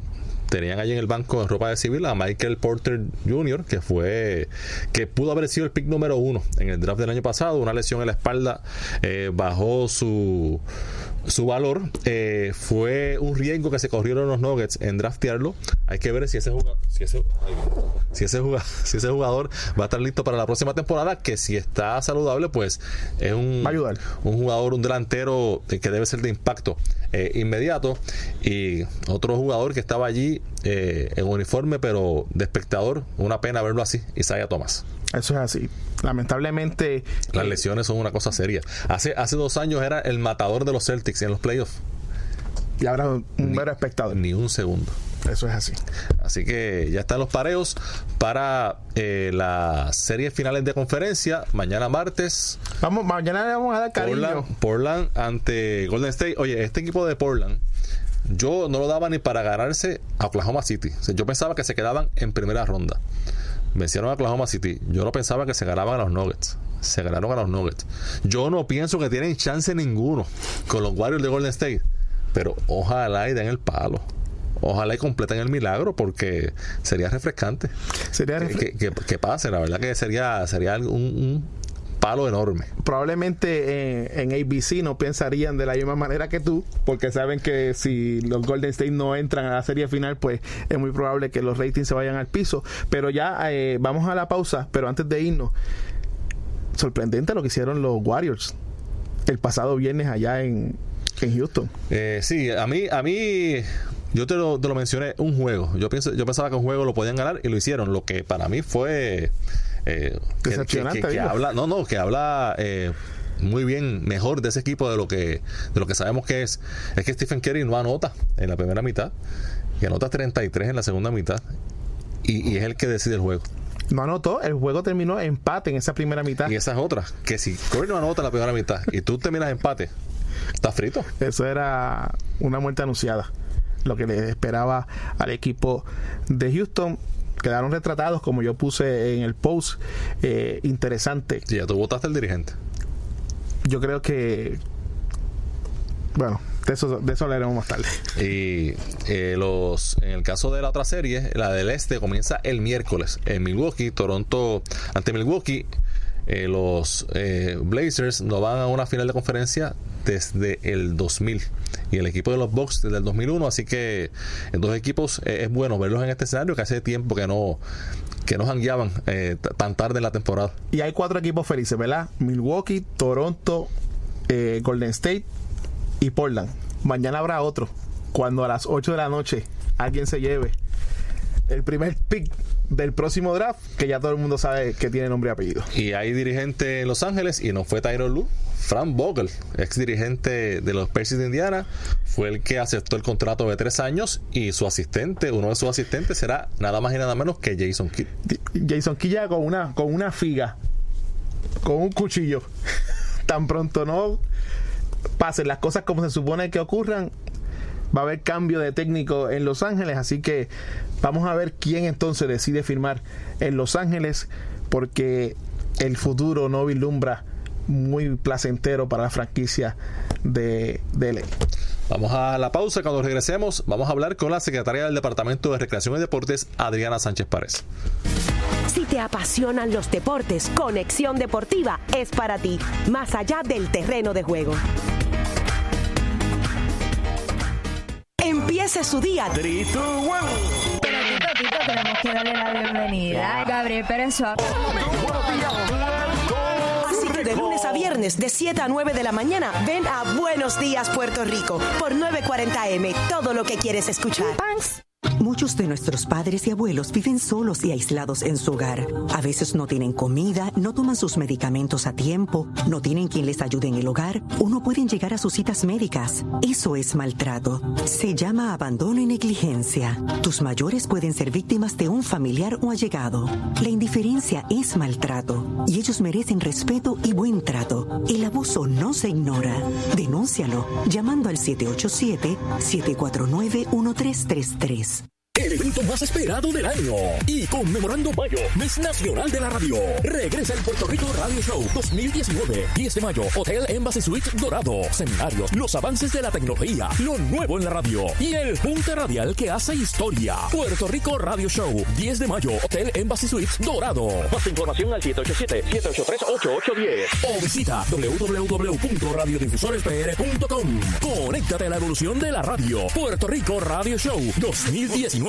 tenían allí en el banco en ropa de civil a Michael Porter Jr., que fue, que pudo haber sido el pick número uno en el draft del año pasado. Una lesión en la espalda eh, bajó su su valor eh, fue un riesgo que se corrieron los Nuggets en draftearlo. Hay que ver si ese jugador, si ese, si ese jugador, si ese jugador va a estar listo para la próxima temporada, que si está saludable, pues es un, un jugador, un delantero que debe ser de impacto eh, inmediato. Y otro jugador que estaba allí eh, en uniforme, pero de espectador, una pena verlo así, Isaiah Thomas. Eso es así. Lamentablemente. Las eh, lesiones son una cosa seria. Hace, hace dos años era el matador de los Celtics en los playoffs. Y ahora un mero espectador. Ni un segundo. Eso es así. Así que ya están los pareos para eh, las series finales de conferencia. Mañana martes. Vamos, mañana le vamos a dar cariño. Portland, Portland ante Golden State. Oye, este equipo de Portland yo no lo daba ni para ganarse a Oklahoma City. yo pensaba que se quedaban en primera ronda. Vencieron a Oklahoma City. Yo no pensaba que se ganaban a los Nuggets. Se ganaron a los Nuggets. Yo no pienso que tienen chance ninguno con los Warriors de Golden State. Pero ojalá y den el palo. ojalá y completen el milagro porque sería refrescante. Sería que, que, que, pase, la verdad que sería, sería un, un palo enorme. Probablemente en, en, ABC no pensarían de la misma manera que tú, porque saben que si los Golden State no entran a la serie final, pues es muy probable que los ratings se vayan al piso. Pero ya eh, vamos a la pausa, pero antes de irnos, sorprendente lo que hicieron los Warriors el pasado viernes allá en, en Houston. Eh, sí, a mí, a mí yo te lo, te lo, mencioné, un juego. Yo, pienso, yo pensaba que un juego lo podían ganar y lo hicieron. Lo que para mí fue eh, que, que, que, habla, no, no, que habla eh, muy bien, mejor de ese equipo de lo que de lo que sabemos que es. Es que Stephen Curry no anota en la primera mitad y anota 33 en la segunda mitad y, y es el que decide el juego. No anotó, el juego terminó empate en esa primera mitad. Y esa es otra, que si Curry no anota en la primera mitad y tú terminas empate, estás frito. Eso era una muerte anunciada, lo que le esperaba al equipo de Houston quedaron retratados, como yo puse en el post, eh, interesante. Sí, ya tú votaste el dirigente. Yo creo que. Bueno, de eso, de eso hablaremos más tarde. Y eh, los, en el caso de la otra serie, la del este comienza el miércoles en Milwaukee, Toronto ante Milwaukee. Eh, los eh, Blazers no van a una final de conferencia desde el 2000 y el equipo de los Bucks desde el 2001 así que en dos equipos eh, es bueno verlos en este escenario que hace tiempo que no que no jangueaban eh, tan tarde en la temporada. Y hay cuatro equipos felices ¿verdad? Milwaukee, Toronto eh, Golden State y Portland. Mañana habrá otro cuando a las 8 de la noche alguien se lleve el primer pick del próximo draft, que ya todo el mundo sabe que tiene nombre y apellido. Y hay dirigente en Los Ángeles y no fue Tyron Lue, Frank Vogel, ex dirigente de los Pacers de Indiana, fue el que aceptó el contrato de tres años y su asistente, uno de sus asistentes será nada más y nada menos que Jason Kidd. Jason Kidd ya con una, con una figa, con un cuchillo. Tan pronto no pasen las cosas como se supone que ocurran, va a haber cambio de técnico en Los Ángeles, así que vamos a ver quién entonces decide firmar en Los Ángeles, porque el futuro no vislumbra muy placentero para la franquicia de, de LA. Vamos a la pausa. Cuando regresemos, vamos a hablar con la secretaria del Departamento de Recreación y Deportes, Adriana Sánchez Párez. Si te apasionan los deportes, Conexión Deportiva es para ti, más allá del terreno de juego. Empiece su día. 3, 2, 1. Pero Tito, Tito, tenemos que darle la bienvenida. Gabriel Pérez Suárez. Así que de lunes a viernes, de 7 a 9 de la mañana, ven a Buenos Días, Puerto Rico, por 940M, todo lo que quieres escuchar. Muchos de nuestros padres y abuelos viven solos y aislados en su hogar. A veces no tienen comida, no toman sus medicamentos a tiempo, no tienen quien les ayude en el hogar o no pueden llegar a sus citas médicas. Eso es maltrato. Se llama abandono y negligencia. Tus mayores pueden ser víctimas de un familiar o allegado. La indiferencia es maltrato y ellos merecen respeto y buen trato. El abuso no se ignora. Denúncialo llamando al 787-749-1333. El evento más esperado del año y conmemorando mayo, mes nacional de la radio. Regresa el Puerto Rico Radio Show 2019, 10 de mayo, Hotel Embassy Suite Dorado. Seminarios, los avances de la tecnología, lo nuevo en la radio y el junte radial que hace historia. Puerto Rico Radio Show, 10 de mayo, Hotel Embassy Suite Dorado. Más información al 787-783-8810 o visita www.radiodifusorespr.com. Conéctate a la evolución de la radio. Puerto Rico Radio Show 2019.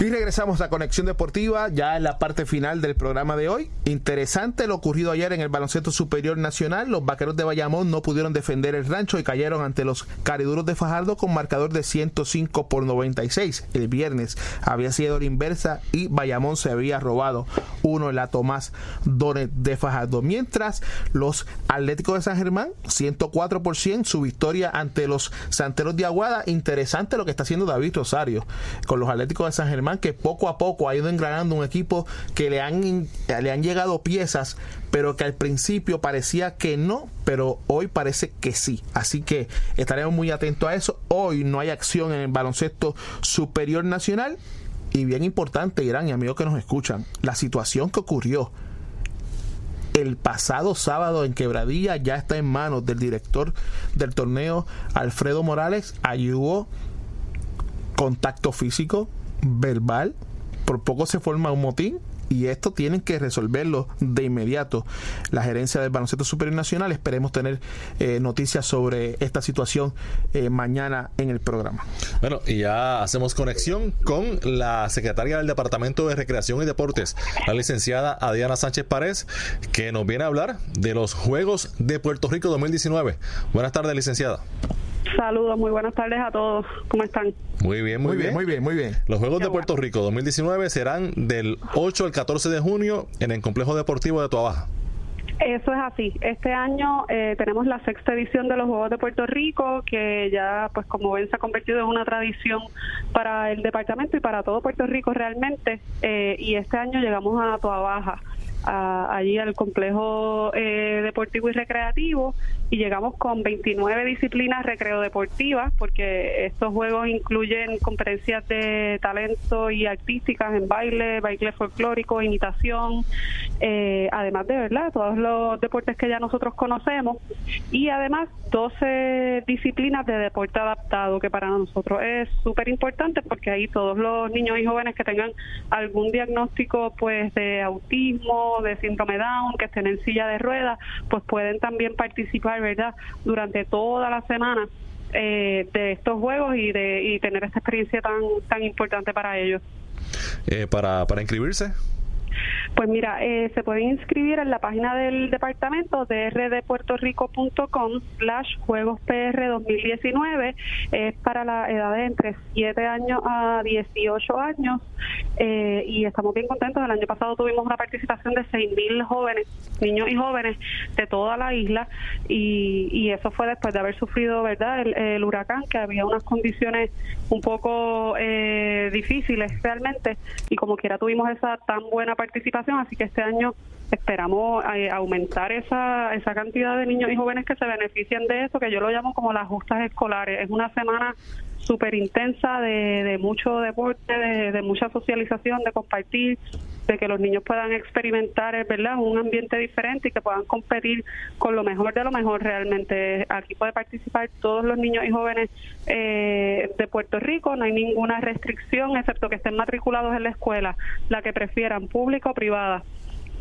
Y regresamos a Conexión Deportiva, ya en la parte final del programa de hoy. Interesante lo ocurrido ayer en el Baloncesto Superior Nacional. Los vaqueros de Bayamón no pudieron defender el rancho y cayeron ante los cariduros de Fajardo con marcador de 105 por 96. El viernes había sido la inversa y Bayamón se había robado uno en la Tomás Donet de Fajardo. Mientras los Atléticos de San Germán, 104 por 100, su victoria ante los Santeros de Aguada. Interesante lo que está haciendo David Rosario con los Atléticos de San Que poco a poco ha ido engranando un equipo que le han, le han llegado piezas, pero que al principio parecía que no, pero hoy parece que sí. Así que estaremos muy atentos a eso. Hoy no hay acción en el baloncesto superior nacional. Y bien importante, Irán y amigos que nos escuchan, la situación que ocurrió el pasado sábado en Quebradilla ya está en manos del director del torneo, Alfredo Morales. Allí hubo contacto físico, verbal, por poco se forma un motín y esto tienen que resolverlo de inmediato. La gerencia del Baloncesto Superior Nacional, esperemos tener eh, noticias sobre esta situación eh, mañana en el programa. Bueno, y ya hacemos conexión con la secretaria del Departamento de Recreación y Deportes, la licenciada Adriana Sánchez Párez, que nos viene a hablar de los Juegos de Puerto Rico 2019. Buenas tardes, licenciada. Saludos, muy buenas tardes a todos. ¿Cómo están? Muy bien, muy, bien. Muy bien, muy bien. Los Juegos de Puerto Rico 2019 serán del 8 al 14 de junio en el Complejo Deportivo de Tuabaja. Eso es así. Este año eh, tenemos la sexta edición de los Juegos de Puerto Rico, que ya, pues como ven, se ha convertido en una tradición para el departamento y para todo Puerto Rico realmente. Eh, y este año llegamos a Tuabaja allí al complejo eh, deportivo y recreativo y llegamos con 29 disciplinas recreo deportivas porque estos juegos incluyen competencias de talento y artísticas en baile, baile folclórico, imitación, eh, además de verdad todos los deportes que ya nosotros conocemos y además 12 disciplinas de deporte adaptado que para nosotros es súper importante porque ahí todos los niños y jóvenes que tengan algún diagnóstico pues de autismo de síndrome Down, que estén en silla de ruedas, pues pueden también participar, ¿verdad?, durante toda la semana eh, de estos juegos y de y tener esta experiencia tan tan importante para ellos. Eh, para, para inscribirse. Pues mira, eh, se pueden inscribir en la página del departamento de rdpuertorico.com slash juegos PR 2019. Es para la edad de entre 7 años a 18 años eh, y estamos bien contentos. El año pasado tuvimos una participación de 6.000 jóvenes, niños y jóvenes de toda la isla y, y eso fue después de haber sufrido, ¿verdad?, el, huracán, que había unas condiciones un poco eh, difíciles realmente y como quiera tuvimos esa tan buena participación, así que este año esperamos eh, aumentar esa, esa cantidad de niños y jóvenes que se benefician de eso, que yo lo llamo como las justas escolares. Es una semana súper intensa de, de, mucho deporte, de, mucha socialización, de compartir, de que los niños puedan experimentar, ¿verdad?, un ambiente diferente y que puedan competir con lo mejor de lo mejor realmente. Aquí puede participar todos los niños y jóvenes eh, de Puerto Rico, no hay ninguna restricción, excepto que estén matriculados en la escuela, la que prefieran, pública o privada.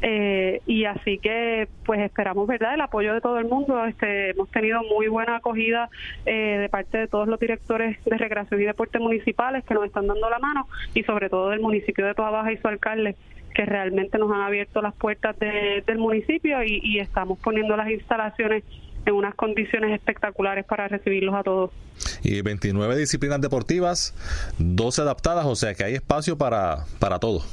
Eh, y así que pues esperamos verdad el apoyo de todo el mundo este hemos tenido muy buena acogida eh, de parte de todos los directores de recreación y deporte municipales que nos están dando la mano y sobre todo del municipio de Toa Baja y su alcalde que realmente nos han abierto las puertas del municipio y, y estamos poniendo las instalaciones en unas condiciones espectaculares para recibirlos a todos. Y 29 disciplinas deportivas, 12 adaptadas, o sea que hay espacio para, para todos.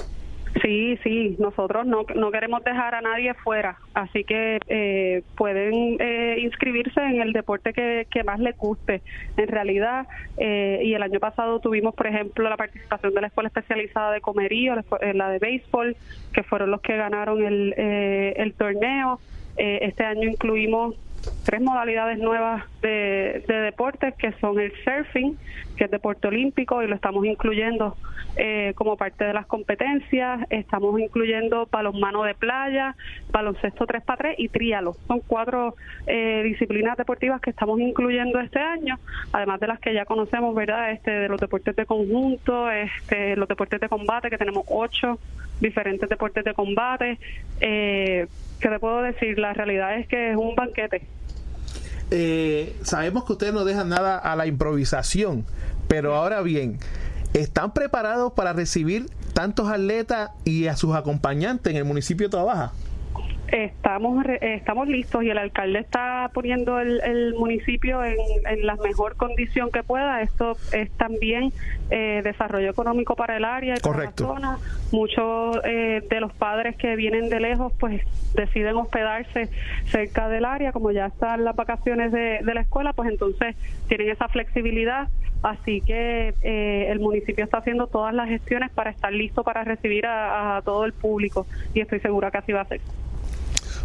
Sí, sí, nosotros no, no queremos dejar a nadie fuera, así que eh, pueden eh, inscribirse en el deporte que, que más les guste. En realidad, eh, y el año pasado tuvimos, por ejemplo, la participación de la Escuela Especializada de Comerío, la de Béisbol, que fueron los que ganaron el, el torneo. este año incluimos tres modalidades nuevas de, deportes que son el surfing, que es deporte olímpico y lo estamos incluyendo eh, como parte de las competencias, estamos incluyendo balonmano de playa, baloncesto 3x3 y tríalo. Son cuatro eh, disciplinas deportivas que estamos incluyendo este año, además de las que ya conocemos, ¿verdad? Este, de los deportes de conjunto, este, los deportes de combate, que tenemos ocho diferentes deportes de combate. Eh, ¿Qué te puedo decir? La realidad es que es un banquete. Eh, sabemos que ustedes no dejan nada a la improvisación, pero ahora bien, ¿están preparados para recibir tantos atletas y a sus acompañantes en el municipio de Trabaja? Estamos estamos listos y el alcalde está poniendo el, municipio en, la mejor condición que pueda. Esto es también eh, desarrollo económico para el área y para la zona. Muchos eh, de los padres que vienen de lejos pues deciden hospedarse cerca del área, como ya están las vacaciones de, la escuela, pues entonces tienen esa flexibilidad. Así que eh, el municipio está haciendo todas las gestiones para estar listo para recibir a todo el público y estoy segura que así va a ser.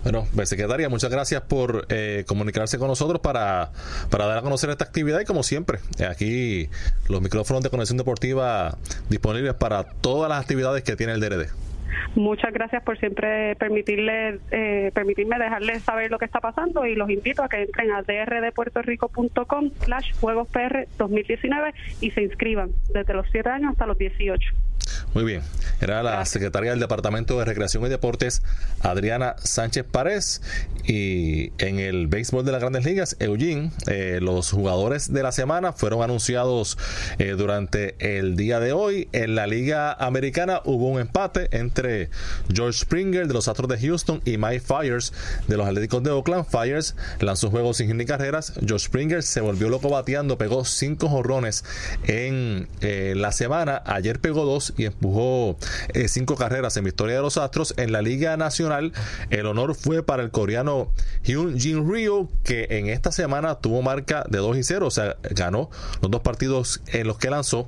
Bueno, pues, secretaria, muchas gracias por eh, comunicarse con nosotros para, para dar a conocer esta actividad y como siempre, aquí los micrófonos de conexión deportiva disponibles para todas las actividades que tiene el DRD. Muchas gracias por siempre permitirle, eh, permitirme dejarles saber lo que está pasando y los invito a que entren a drdepuertorico.com slash juegos PR 2019 y se inscriban desde los 7 años hasta los 18. Muy bien. Era la secretaria del Departamento de Recreación y Deportes, Adriana Sánchez Párez. Y en el béisbol de las grandes ligas, Eugene, eh, los jugadores de la semana fueron anunciados eh, durante el día de hoy. En la Liga Americana hubo un empate entre George Springer de los Astros de Houston y Mike Fires de los Atléticos de Oakland. Fires lanzó juegos sin ni carreras. George Springer se volvió loco bateando, pegó cinco jorrones en eh, la semana. Ayer pegó dos y empujó eh, cinco carreras en victoria de los Astros. En la Liga Nacional, el honor fue para el coreano Hyun Jin Ryu, que en esta semana tuvo marca de 2 y 0, o sea, ganó los dos partidos en los que lanzó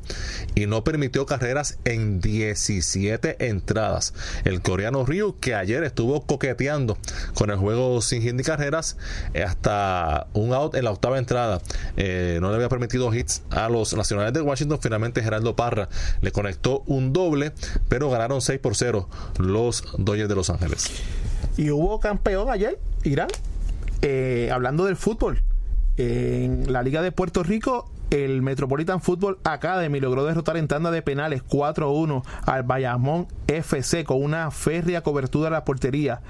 y no permitió carreras en 17 entradas. El coreano Ryu, que ayer estuvo coqueteando con el juego sin hit ni carreras, eh, hasta un out en la octava entrada, eh, no le había permitido hits a los nacionales de Washington. Finalmente, Geraldo Parra le conectó un doble, pero ganaron 6 por 0 los Dodgers de Los Ángeles. Y hubo campeón ayer, Irán, eh, hablando del fútbol. En la Liga de Puerto Rico, el Metropolitan Football Academy logró derrotar en tanda de penales 4-1 al Bayamón FC con una férrea cobertura a la portería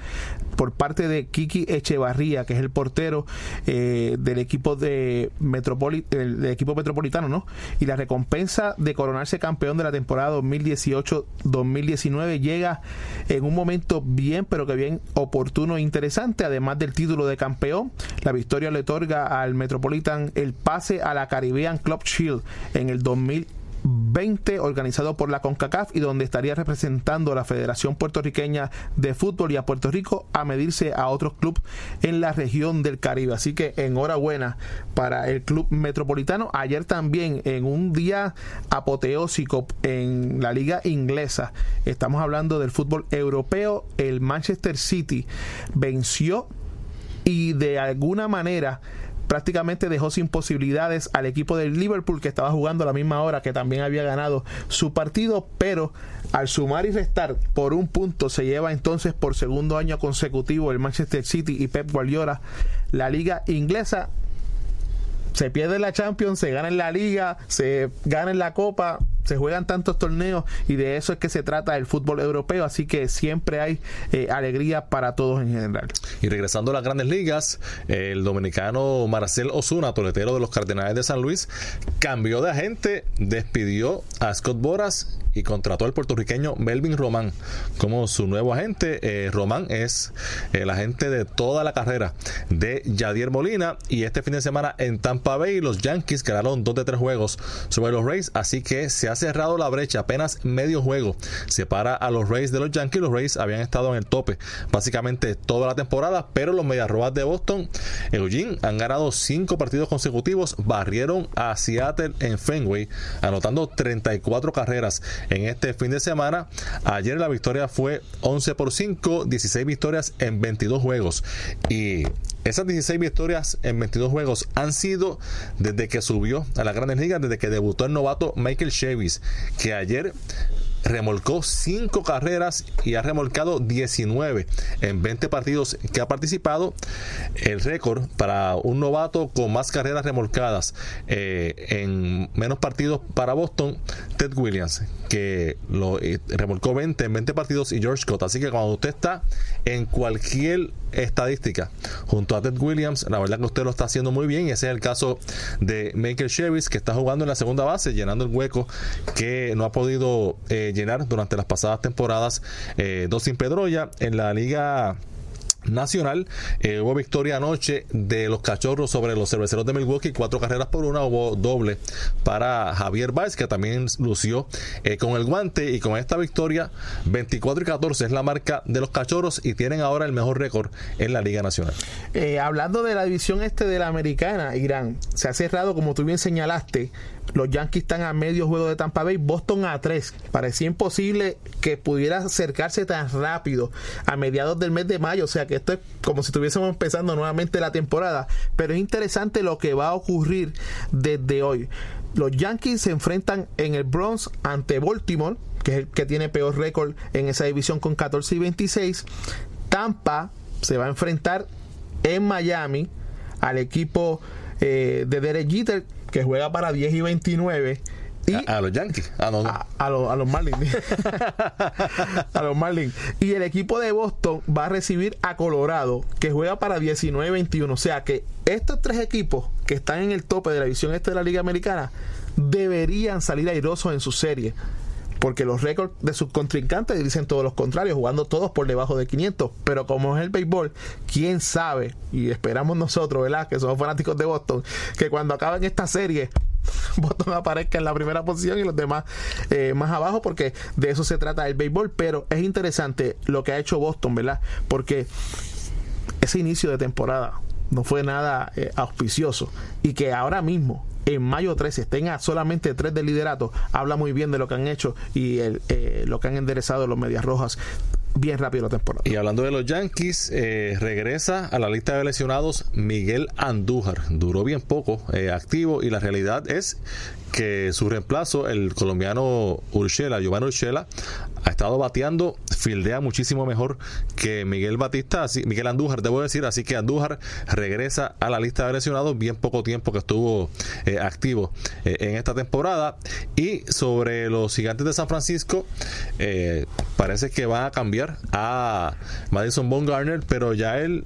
por parte de Kiki Echevarría, que es el portero eh, del equipo de del equipo metropolitano, ¿no? Y la recompensa de coronarse campeón de la temporada 2018-2019 llega en un momento bien, pero que bien oportuno e interesante, además del título de campeón. La victoria le otorga al Metropolitan el pase a la Caribbean Club Shield en el 2000 20 organizado por la CONCACAF y donde estaría representando a la Federación Puertorriqueña de Fútbol y a Puerto Rico a medirse a otros clubes en la región del Caribe. Así que enhorabuena para el club metropolitano. Ayer también en un día apoteósico en la liga inglesa, estamos hablando del fútbol europeo, el Manchester City venció y de alguna manera prácticamente dejó sin posibilidades al equipo del Liverpool que estaba jugando a la misma hora que también había ganado su partido, pero al sumar y restar por un punto se lleva entonces por segundo año consecutivo el Manchester City y Pep Guardiola la liga inglesa se pierde la Champions, se gana en la Liga, se gana en la Copa, se juegan tantos torneos y de eso es que se trata el fútbol europeo, así que siempre hay eh, alegría para todos en general. Y regresando a las grandes ligas, el dominicano Marcel Osuna, toletero de los Cardenales de San Luis, cambió de agente, despidió a Scott Boras y contrató al puertorriqueño Melvin Román como su nuevo agente. Eh, Román es el agente de toda la carrera de Yadier Molina y este fin de semana en Tampa Bay los Yankees ganaron dos de tres juegos sobre los Rays, así que se ha cerrado la brecha, apenas medio juego separa a los Rays de los Yankees. Los Rays habían estado en el tope básicamente toda la temporada, pero los Mediarroas de Boston, Eugene, han ganado cinco partidos consecutivos, barrieron a Seattle en Fenway, anotando 34 carreras en este fin de semana. Ayer la victoria fue 11 por 5, 16 victorias en 22 juegos. Y esas 16 victorias en 22 juegos han sido desde que subió a la Grandes Ligas, desde que debutó el novato Michael Chavis, que ayer remolcó 5 carreras y ha remolcado 19 en 20 partidos que ha participado. El récord para un novato con más carreras remolcadas eh, en menos partidos para Boston, Ted Williams, que lo eh, remolcó 20 en 20 partidos y George Scott. Así que cuando usted está en cualquier estadística junto a Ted Williams, la verdad que usted lo está haciendo muy bien ese es el caso de Michael Chevis que está jugando en la segunda base, llenando el hueco que no ha podido eh, llenar durante las pasadas temporadas. Eh, dos sin Pedroya en la liga nacional. Eh, hubo victoria anoche de los cachorros sobre los cerveceros de Milwaukee, cuatro carreras por una. Hubo doble para Javier Baez, que también lució eh, con el guante. Y con esta victoria, 24 y 14 es la marca de los cachorros y tienen ahora el mejor récord en la Liga Nacional. Hablando de la división este de la americana, Irán, se ha cerrado, como tú bien señalaste, los Yankees están a medio juego de Tampa Bay, Boston a tres. Parecía imposible que pudiera acercarse tan rápido a mediados del mes de mayo. O sea que esto es como si estuviésemos empezando nuevamente la temporada. Pero es interesante lo que va a ocurrir desde hoy. Los Yankees se enfrentan en el Bronx ante Baltimore que es el que tiene peor récord en esa división con 14 y 26. Tampa se va a enfrentar en Miami al equipo eh, de Derek Jeter que juega para 10 y 29 y a, los Yankees. Ah, no, no. A, a, los, a, los Marlins. a los Marlins. Y el equipo de Boston va a recibir a Colorado, que juega para 19-21. O sea que estos tres equipos que están en el tope de la división este de la Liga Americana deberían salir airosos en su serie. Porque los récords de sus contrincantes dicen todos los contrarios, jugando todos por debajo de 500. Pero como es el béisbol, quién sabe, y esperamos nosotros, ¿verdad? Que somos fanáticos de Boston, que cuando acaben esta serie, Boston aparezca en la primera posición y los demás eh, más abajo, porque de eso se trata el béisbol. Pero es interesante lo que ha hecho Boston, ¿verdad? Porque ese inicio de temporada no fue nada eh, auspicioso y que ahora mismo en mayo 13 estén solamente tres de liderato, habla muy bien de lo que han hecho y el, eh, lo que han enderezado los Medias Rojas bien rápido la temporada. Y hablando de los Yankees, eh, regresa a la lista de lesionados Miguel Andújar. Duró bien poco eh, activo y la realidad es que su reemplazo, el colombiano Urshela, Giovanni Urshela, ha estado bateando, fildea muchísimo mejor que Miguel Batista, así, Miguel Andújar, debo decir, así que Andújar regresa a la lista de lesionados, bien poco tiempo que estuvo eh, activo eh, en esta temporada. Y sobre los gigantes de San Francisco, eh, parece que va a cambiar a Madison Bumgarner, pero ya él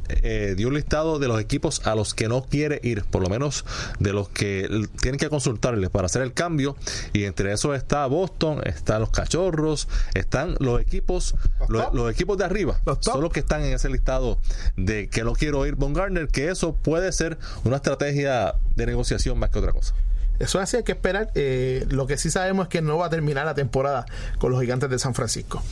dio un listado de los equipos a los que no quiere ir, por lo menos de los que tienen que consultarle para hacer el cambio y entre esos está Boston, están los Cachorros, están los equipos, los, los equipos de arriba, son los que están en ese listado de que no quiero ir Von Garner, que eso puede ser una estrategia de negociación más que otra cosa. Eso así hay que esperar. Eh, lo que sí sabemos es que no va a terminar la temporada con los gigantes de San Francisco.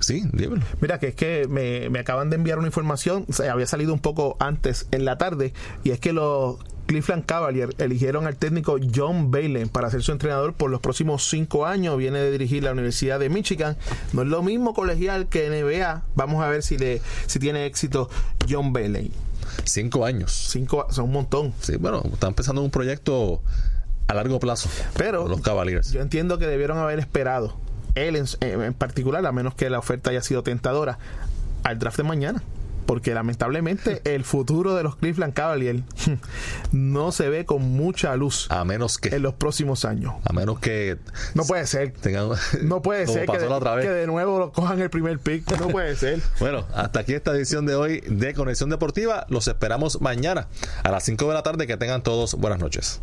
Sí, dímelo. Mira, que es que me, me acaban de enviar una información, o sea, había salido un poco antes en la tarde, y es que los Cleveland Cavaliers eligieron al técnico John Balen para ser su entrenador por los próximos cinco años. Viene de dirigir la Universidad de Michigan. No es lo mismo colegial que NBA. Vamos a ver si le si tiene éxito John Balen. Cinco años. Cinco, son un montón. Sí, bueno, están empezando un proyecto a largo plazo. Pero los Cavaliers. Yo entiendo que debieron haber esperado él en, en, particular, a menos que la oferta haya sido tentadora, al draft de mañana. Porque lamentablemente el futuro de los Cleveland Cavaliers no se ve con mucha luz. A menos que. En los próximos años. A menos que. No puede ser. Tengan, no puede ser que de, que de, nuevo lo cojan el primer pick. No puede ser. bueno, hasta aquí esta edición de hoy de Conexión Deportiva. Los esperamos mañana a las 5 de la tarde. Que tengan todos buenas noches.